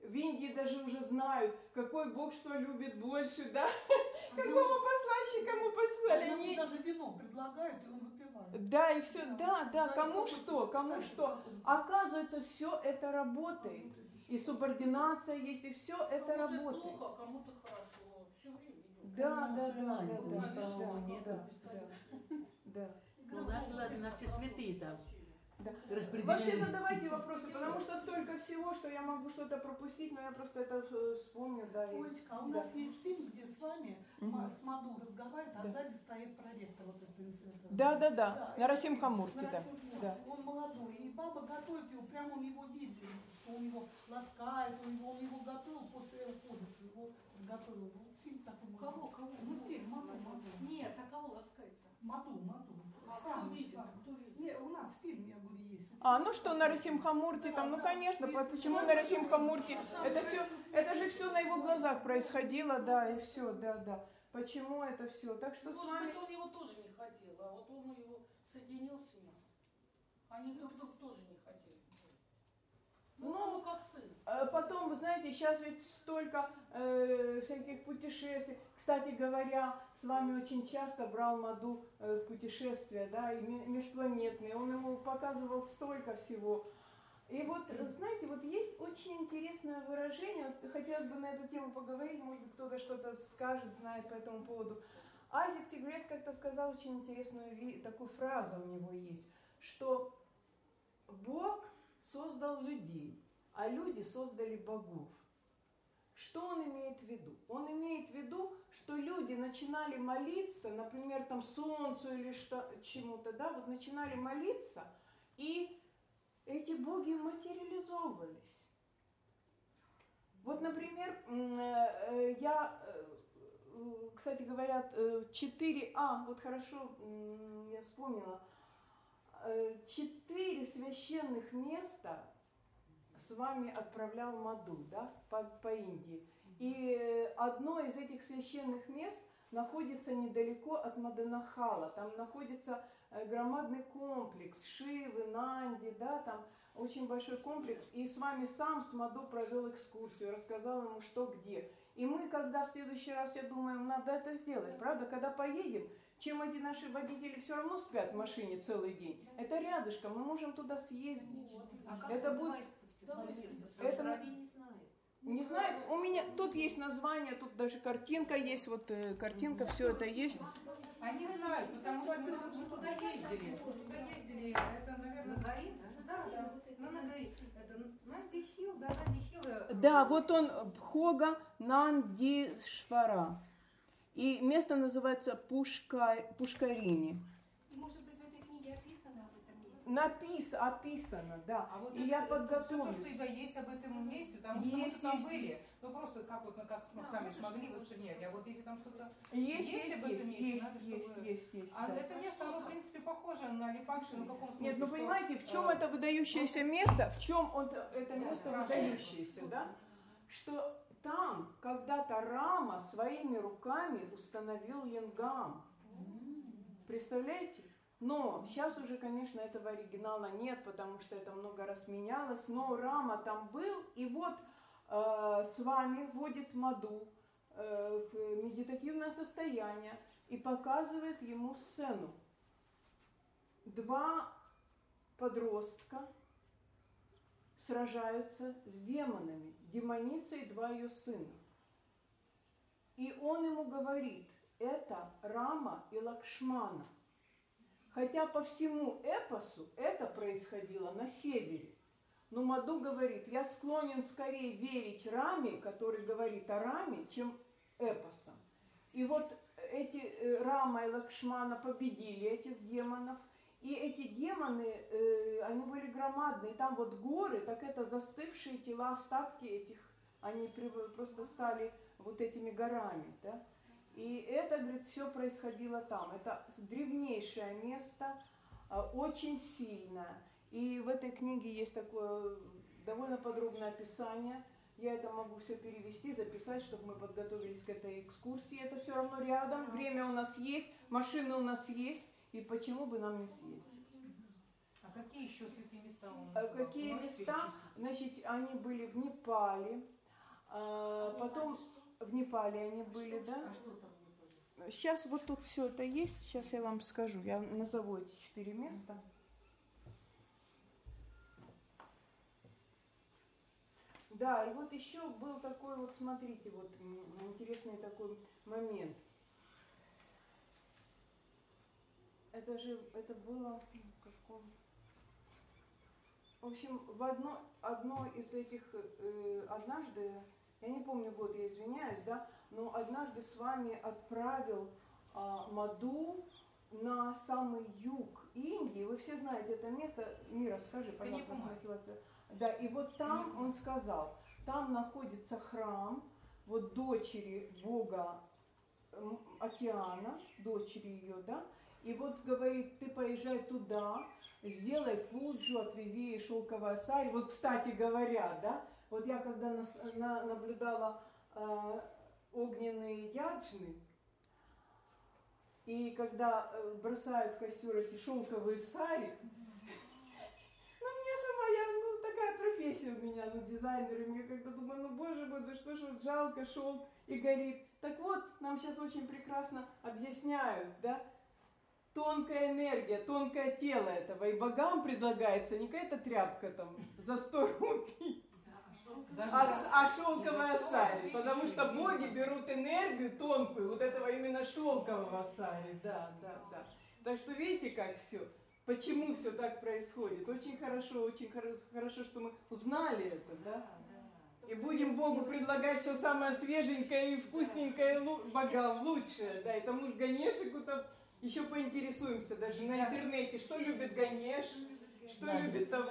В Индии даже уже знают, какой бог что любит больше, да. Какого послащи кому послали. Ему Они- даже вино предлагают, и он выпивает. Да, и все, да, да, Знает, кому что, это, кому что. Оказывается, все это работает. И субординация есть, и все это Кому-то работает. плохо, а кому-то хорошо. Все время. Да, да, да, да, Ну, да, да, да, да. Ну, у нас, ладно, у нас все святые там Да. Вообще задавайте вопросы, потому что столько всего, что я могу что-то пропустить, но я просто это э, вспомню, да. и- Олечка, а у Да. нас есть фильм, где с вами ма- с Маду разговаривает, а Да. сзади стоит проректор вот этот институт. Да, да, да. Да, Нарасим Хамурти, да. Да. Он молодой, и баба готовит его, прямо он его видит, что он его ласкает, он его, он его готовил после ухода своего, готовил. Вот фильм такой. Кого, кого? Ну, фильм, Маду, Маду. Нет, а кого ласкать-то? Маду, Маду. А Сам, сам. Кто видит? Не, у нас фильм, я говорю, есть. А, ну что, Нарасим Хамурти там, ну конечно, почему Нарасим Хамурти? Это все, это же все на его глазах происходило, да, и все, да, да. Почему это все? Так что с Может вами... быть, он его тоже не хотел, а вот он его соединил с ним. Они друг друга тоже не хотели. Ну, Ну, ну как сын. Э, Потом, вы знаете, сейчас ведь столько э, всяких путешествий. Кстати говоря, с вами очень часто брал Маду э, в путешествия, да, и ме- межпланетные. Он ему показывал столько всего. И вот, э, знаете, вот есть очень интересное выражение, вот хотелось бы на эту тему поговорить, может быть, кто-то что-то скажет, знает по этому поводу. Айзек Тигрет как-то сказал очень интересную такую фразу у него есть, что Бог создал людей, а люди создали богов. Что он имеет в виду? Он имеет в виду, что люди начинали молиться, например, там солнцу или что, чему-то, да, вот начинали молиться, и эти боги материализовывались. Вот, например, э, э, я, э, кстати, говорят, э, 4А, вот хорошо, я вспомнила, четыре священных места с вами отправлял Маду, да, по, по Индии. И э, одно из этих священных мест находится недалеко от Маданахала. Там находится э, громадный комплекс Шивы, Нанди, да, там очень большой комплекс. И с вами сам с Мадо провел экскурсию, рассказал ему, что где. И мы, когда в следующий раз, я думаю, надо это сделать, правда? Когда поедем, чем эти наши водители все равно спят в машине целый день. Это рядышком, мы можем туда съездить. А как Это будет- это? Не знает. Не знает, у меня тут есть название, тут даже картинка есть, вот э, картинка, все это есть. Они знают, потому что мы, мы туда ездили. Туда ездили, это, наверное, На горе? Да, да, на, на горе. Это Нади Хилл, да, Нади Хилл. э, Да, вот он, Бхога Нандишвара. И место называется Пушка, Пушкарини. Может быть, в этой книге описано об этом месте? Напис, описано, да. А вот И это- я это Все то, подготовлюсь. что да, есть об этом месте, потому что мы Есть, там есть, были. есть. Ну просто как вот, как мы сами смогли воспринять. А вот если там что-то... Есть, Есть есть, об этом есть, месте? есть, Надо, есть, чтобы- есть, есть, А да. это место, оно, в принципе, похоже на Лифакши, ну в каком смысле? Нет, ну понимаете, в чем э, это выдающееся место, в чем он, это место да. выдающееся, да? Что там когда-то Рама своими руками установил Янгам. Представляете? Но сейчас уже, конечно, этого оригинала нет, потому что это много раз менялось. Но Рама там был, и вот э, с вами вводит Маду э, в медитативное состояние и показывает ему сцену. Два подростка сражаются с демонами, демоница и два ее сына. И он ему говорит, это Рама и Лакшмана. Хотя по всему эпосу это происходило на севере. Но Маду говорит, я склонен скорее верить Раме, который говорит о Раме, чем эпосам. И вот эти э, Рама и Лакшмана победили этих демонов, и эти демоны, э, они были громадные, там вот горы, так это застывшие тела, остатки этих, они просто стали вот этими горами, да. И это, говорит, все происходило там. Это древнейшее место, а, очень сильное. И в этой книге есть такое довольно подробное описание. Я это могу все перевести, записать, чтобы мы подготовились к этой экскурсии. Это все равно рядом, время у нас есть, машины у нас есть, и почему бы нам не съездить? А какие еще святые места он А назвал? какие места? Значит, они были в Непале, а, потом в Непале они были, да? А что там не было? Сейчас вот тут все это есть, сейчас я вам скажу. Я назову эти четыре места. Да, и вот еще был такой вот, смотрите, вот интересный такой момент. Это же, это было в каком? В общем, в одно, одно из этих, э, однажды, я не помню год, я извиняюсь, да, но однажды с вами отправил а, Маду на самый юг Индии. Вы все знаете это место. Мира, скажи, пожалуйста, как называется. Да, и вот там Каньякумари. он сказал, там находится храм вот дочери бога океана, дочери ее, да, и вот говорит, ты поезжай туда, сделай пуджу, отвези ей шелковое сари. Вот, кстати говоря, да, вот я когда нас- на- наблюдала э, огненные яджны, и когда э, бросают в костер эти шелковые сари, ну, мне сама, я, ну, такая профессия у меня, ну, дизайнер, и мне как-то думаю, ну, боже мой, да что ж, вот жалко, шелк и горит. Так вот, нам сейчас очень прекрасно объясняют, да, тонкая энергия, тонкое тело этого, и богам предлагается не какая-то тряпка там за 100 рублей, Даже а, а шелковая не за 100, сари, потому что боги берут энергию тонкую, вот этого именно шелкового сари, да, да, да. Так что видите, как все, почему все так происходит. Очень хорошо, очень хоро- хорошо, что мы узнали это, да. И будем Богу предлагать все самое свеженькое и вкусненькое богам лучшее, да. И тому же Ганешику-то еще поинтересуемся даже на интернете, что любит Ганеш, что любит там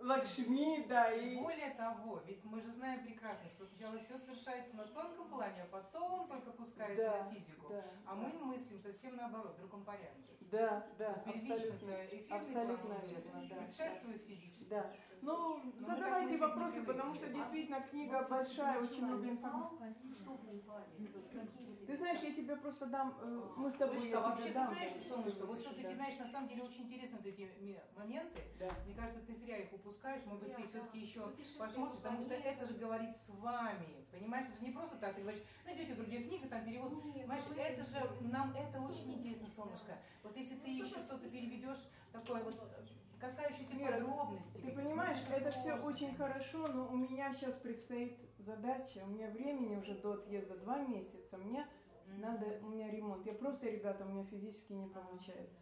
Лакшми, да, и... Более того, ведь мы же знаем прекрасно, что сначала все совершается на тонком плане, а потом только пускается Да, на физику. Да, А мы мыслим совсем наоборот, в другом порядке. да, да, абсолютно, эфирный абсолютно план, верно, да. Предшествует физически. Да. Ну, задавайте так мыслить не вопросы, потому что действительно книга большая, очень много информации. Ты знаешь, я тебе просто дам, э, мы с тобой, а тебе вообще ты дам. знаешь, да, солнышко, вот да. все-таки, знаешь, на самом деле очень интересны вот эти моменты. Да. Мне кажется, ты зря их упускаешь, может быть, ты все-таки да. еще посмотришь, по потому что это же говорит с вами. Понимаешь, это же не просто так, ты говоришь, найдете другие книги, там перевод. Нет, Понимаешь, ну, это это же, нам это очень интересно, солнышко. Вот если ты еще что-то переведешь, такое вот, касающееся Мира, подробностей. Ты понимаешь, это все очень хорошо, но у меня сейчас предстоит задача, у меня времени уже до отъезда два месяца, мне Мгм. надо, у меня ремонт. Я просто, ребята, у меня физически не получается.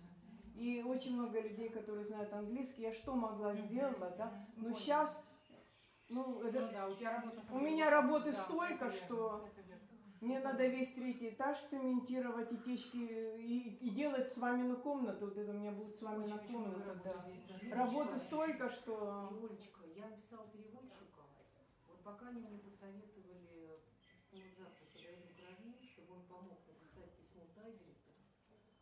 И очень много людей, которые знают английский, я что могла, Мгм. сделала, да? Ну, Но понял. сейчас, ну, это Ну да, у тебя работа... У меня работы Да, столько, это верно, что- это. Мне надо весь третий этаж цементировать и течки и, и делать с вами на комнату. Вот это у меня будет с вами на комнату. работы Да. здесь. Работы столько, что. Олечка, я написала переводчика. Вот пока они мне посоветовали, ну, вот завтра подойду к Равин, чтобы он помог написать письмо Тайгериту,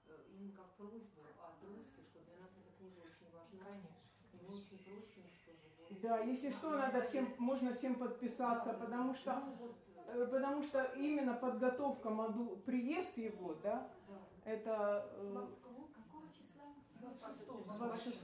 э, именно как просьбу от русских, что для нас эта книга очень важна. Конечно. И мы очень просим, чтобы... Да, если что, надо всем, можно всем подписаться, Да, потому что, ну, вот, потому что именно подготовка моду, приезд его, да, да. это В э, Москву какого числа? 26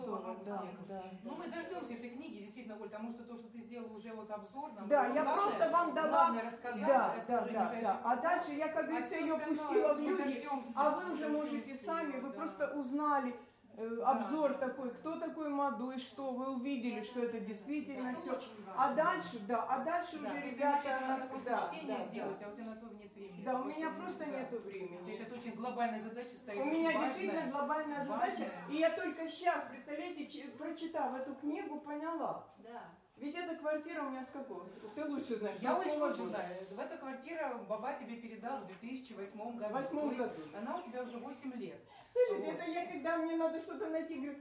да, да. Ну, мы дождемся этой книги, действительно, Оль, потому что то, что ты сделала уже вот обзор, нам Да, было я главное- просто вам дала- главное рассказала, Да, да, да, да. А дальше я, как А говорится, всё ее пустила в люди, а вы уже можете сами, вы да. просто узнали э, обзор да. такой, кто такой Маду и что, вы увидели, что это действительно Это все. А дальше, да, а дальше Да, уже, ребята, надо просто да, чтение да, сделать, да. а у тебя на то нет времени. Да, у меня просто да. нету У тебя времени. сейчас очень глобальная задача стоит. У меня важная. действительно глобальная задача, важная. и я только сейчас, представляете, прочитав эту книгу, поняла. Да. Ведь эта квартира у меня с какого? Ты лучше знаешь. Я очень лучше знаю. В эту квартиру баба тебе передал в 2008 году. В восьмом То есть году. Она у тебя уже 8 лет. Слушайте, Вот. это я, когда мне надо что-то найти, говорю,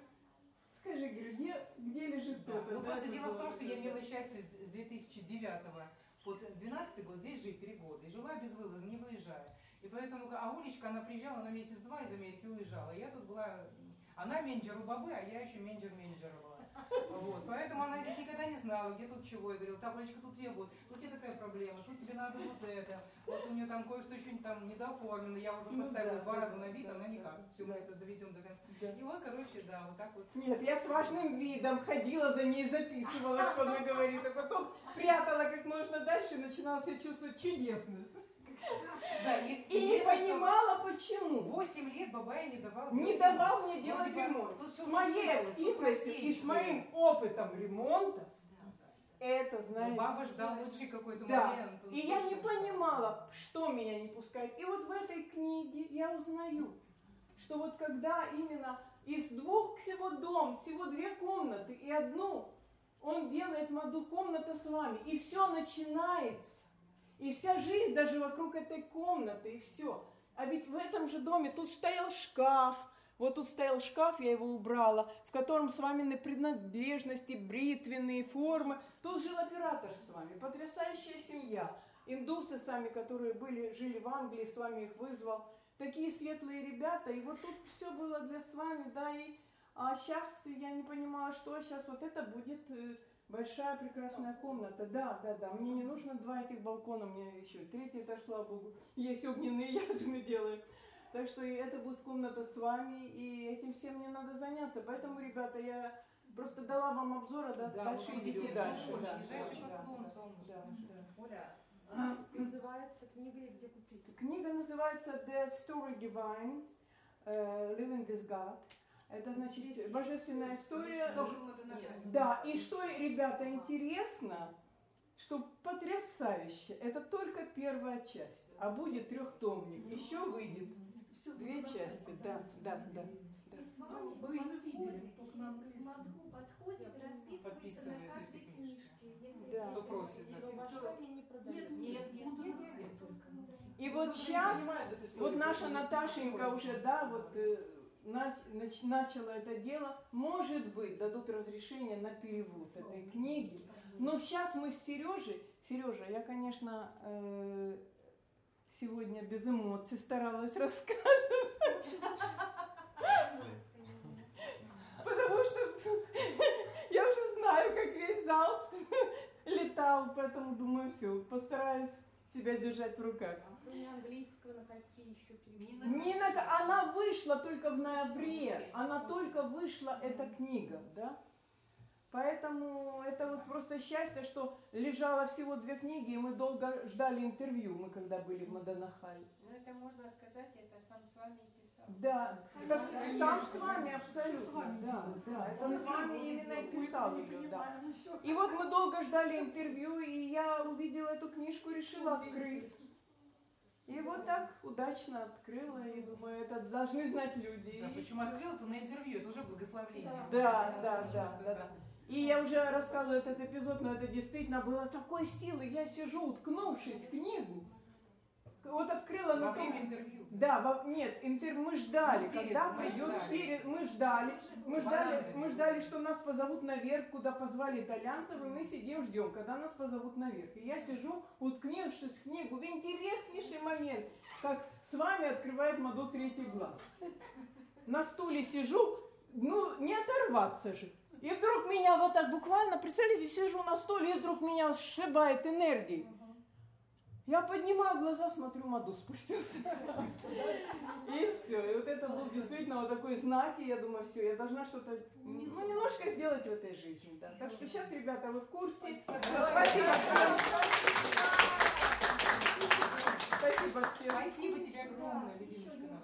скажи, говорю, где, где лежит Да. это? Ну да, просто дело в том, что я имела счастье с с 2009 по 2012 год здесь жить три года. И жила безвылазно, не выезжая. И поэтому, а Улечка, она приезжала на месяц-два из Америки уезжала. Я тут была, она менеджер у бабы, а я еще менеджер менеджера была. Поэтому она здесь никогда не знала, где тут чего. Я говорила, так, Олечка, тут тебе вот, тут тебе такая проблема, тут тебе надо вот это. Вот у нее там кое-что еще там недооформлено, я уже Ну поставила да, два да, раза на вид, да, она никак. Все, мы это доведем до конца. И вот, короче, да, вот так вот. Нет, я с важным видом ходила за ней, записывала, что она говорит, а потом прятала как можно дальше начинала себя чувствовать чудесно. Да, и, И не понимала, почему. 8 лет Бабая не давал Не делать давал ремонт. мне Ну, делать типа, ремонт. С моей активностью и с моим опытом ремонта, это, Но знаете... Баба ждал лучший какой-то Да. момент. И я не понимала, что меня не пускает. И вот в этой книге я узнаю, что вот когда именно из двух всего дом, всего две комнаты и одну, он делает моду комната с вами, и все начинается. И вся жизнь даже вокруг этой комнаты, и все. А ведь в этом же доме тут стоял шкаф, вот тут стоял шкаф, я его убрала, в котором с вами принадлежности, бритвенные формы. Тут жил оператор с вами, потрясающая семья. Индусы сами, которые были, жили в Англии, с вами их вызвал. Такие светлые ребята, и вот тут все было для с вами, да, и а сейчас я не понимала, что сейчас вот это будет э, большая прекрасная комната. Да, да, да, мне не нужно два этих балкона, мне еще третий этаж, слава богу, есть огненные, я же не делаю. Так что и это будет комната с вами, и этим всем мне надо заняться. Поэтому, ребята, я просто дала вам обзор, а да, Да, дальше идем дальше. Да, да, да. Оля, называется книга и где купить? Книга называется The Story Divine, э, Living with God. Это значит божественная история. Да, и что, ребята, интересно, что потрясающе, это только первая часть, а будет трехтомник, еще выйдет две части, да, да, да. И с вами Ну, Вы не видели, подходите. Мадху подходит и расписывается на каждой книжке. Если Да. Кто просит, да. Но в Ашраме не продают. Нет, нет, нет, нет. И вот сейчас, вот наша Наташенька уже, да, вот э, начала это дело. Может быть, дадут разрешение на перевод этой книги. Но сейчас мы с Сережей, Сережа, я, конечно, э, сегодня без эмоций старалась рассказывать, потому что я уже знаю, как весь зал летал, поэтому думаю, все, постараюсь себя держать в руках. А кроме английского, на какие еще переводы? Нина, она вышла только в ноябре, она только вышла, эта книга, да? Поэтому это вот просто счастье, что лежало всего две книги, и мы долго ждали интервью, мы когда были в Маданахале. Ну, это можно сказать, это сам с вами и писал. Да, так, сам с вами абсолютно, да, да, это с вами именно и писал ее, да. И вот мы долго ждали интервью, и я увидела эту книжку, решила открыть. И вот так удачно открыла, и думаю, это должны знать люди. Да, И причем всё. открыл, то на интервью, это уже благословление. Да, да, да, да, да. И я уже рассказываю этот эпизод, но это действительно было такой силы. Я сижу, уткнувшись в книгу. Вот открыла на время том... интервью. Да, во- нет, интер... мы ждали, Ну, перед, когда мы придет ждали. перед, мы ждали, мы ждали, мы ждали, что нас позовут наверх, куда позвали итальянцев, и мы сидим, ждем, когда нас позовут наверх. И я сижу, уткнувшись в книгу, в интереснейший момент, как с вами открывает Маду третий глаз. На стуле сижу, ну, не оторваться же. И вдруг меня вот так буквально, представляете, сижу на стуле, и вдруг меня сшибает энергией. Я поднимаю глаза, смотрю, Маду спустился. И все. И вот это был действительно вот такой знак, и я думаю, все, я должна что-то, ну, немножко сделать в этой жизни. Да. Так что сейчас, ребята, вы в курсе. Спасибо всем. Спасибо всем. Спасибо тебе огромное, любимушка.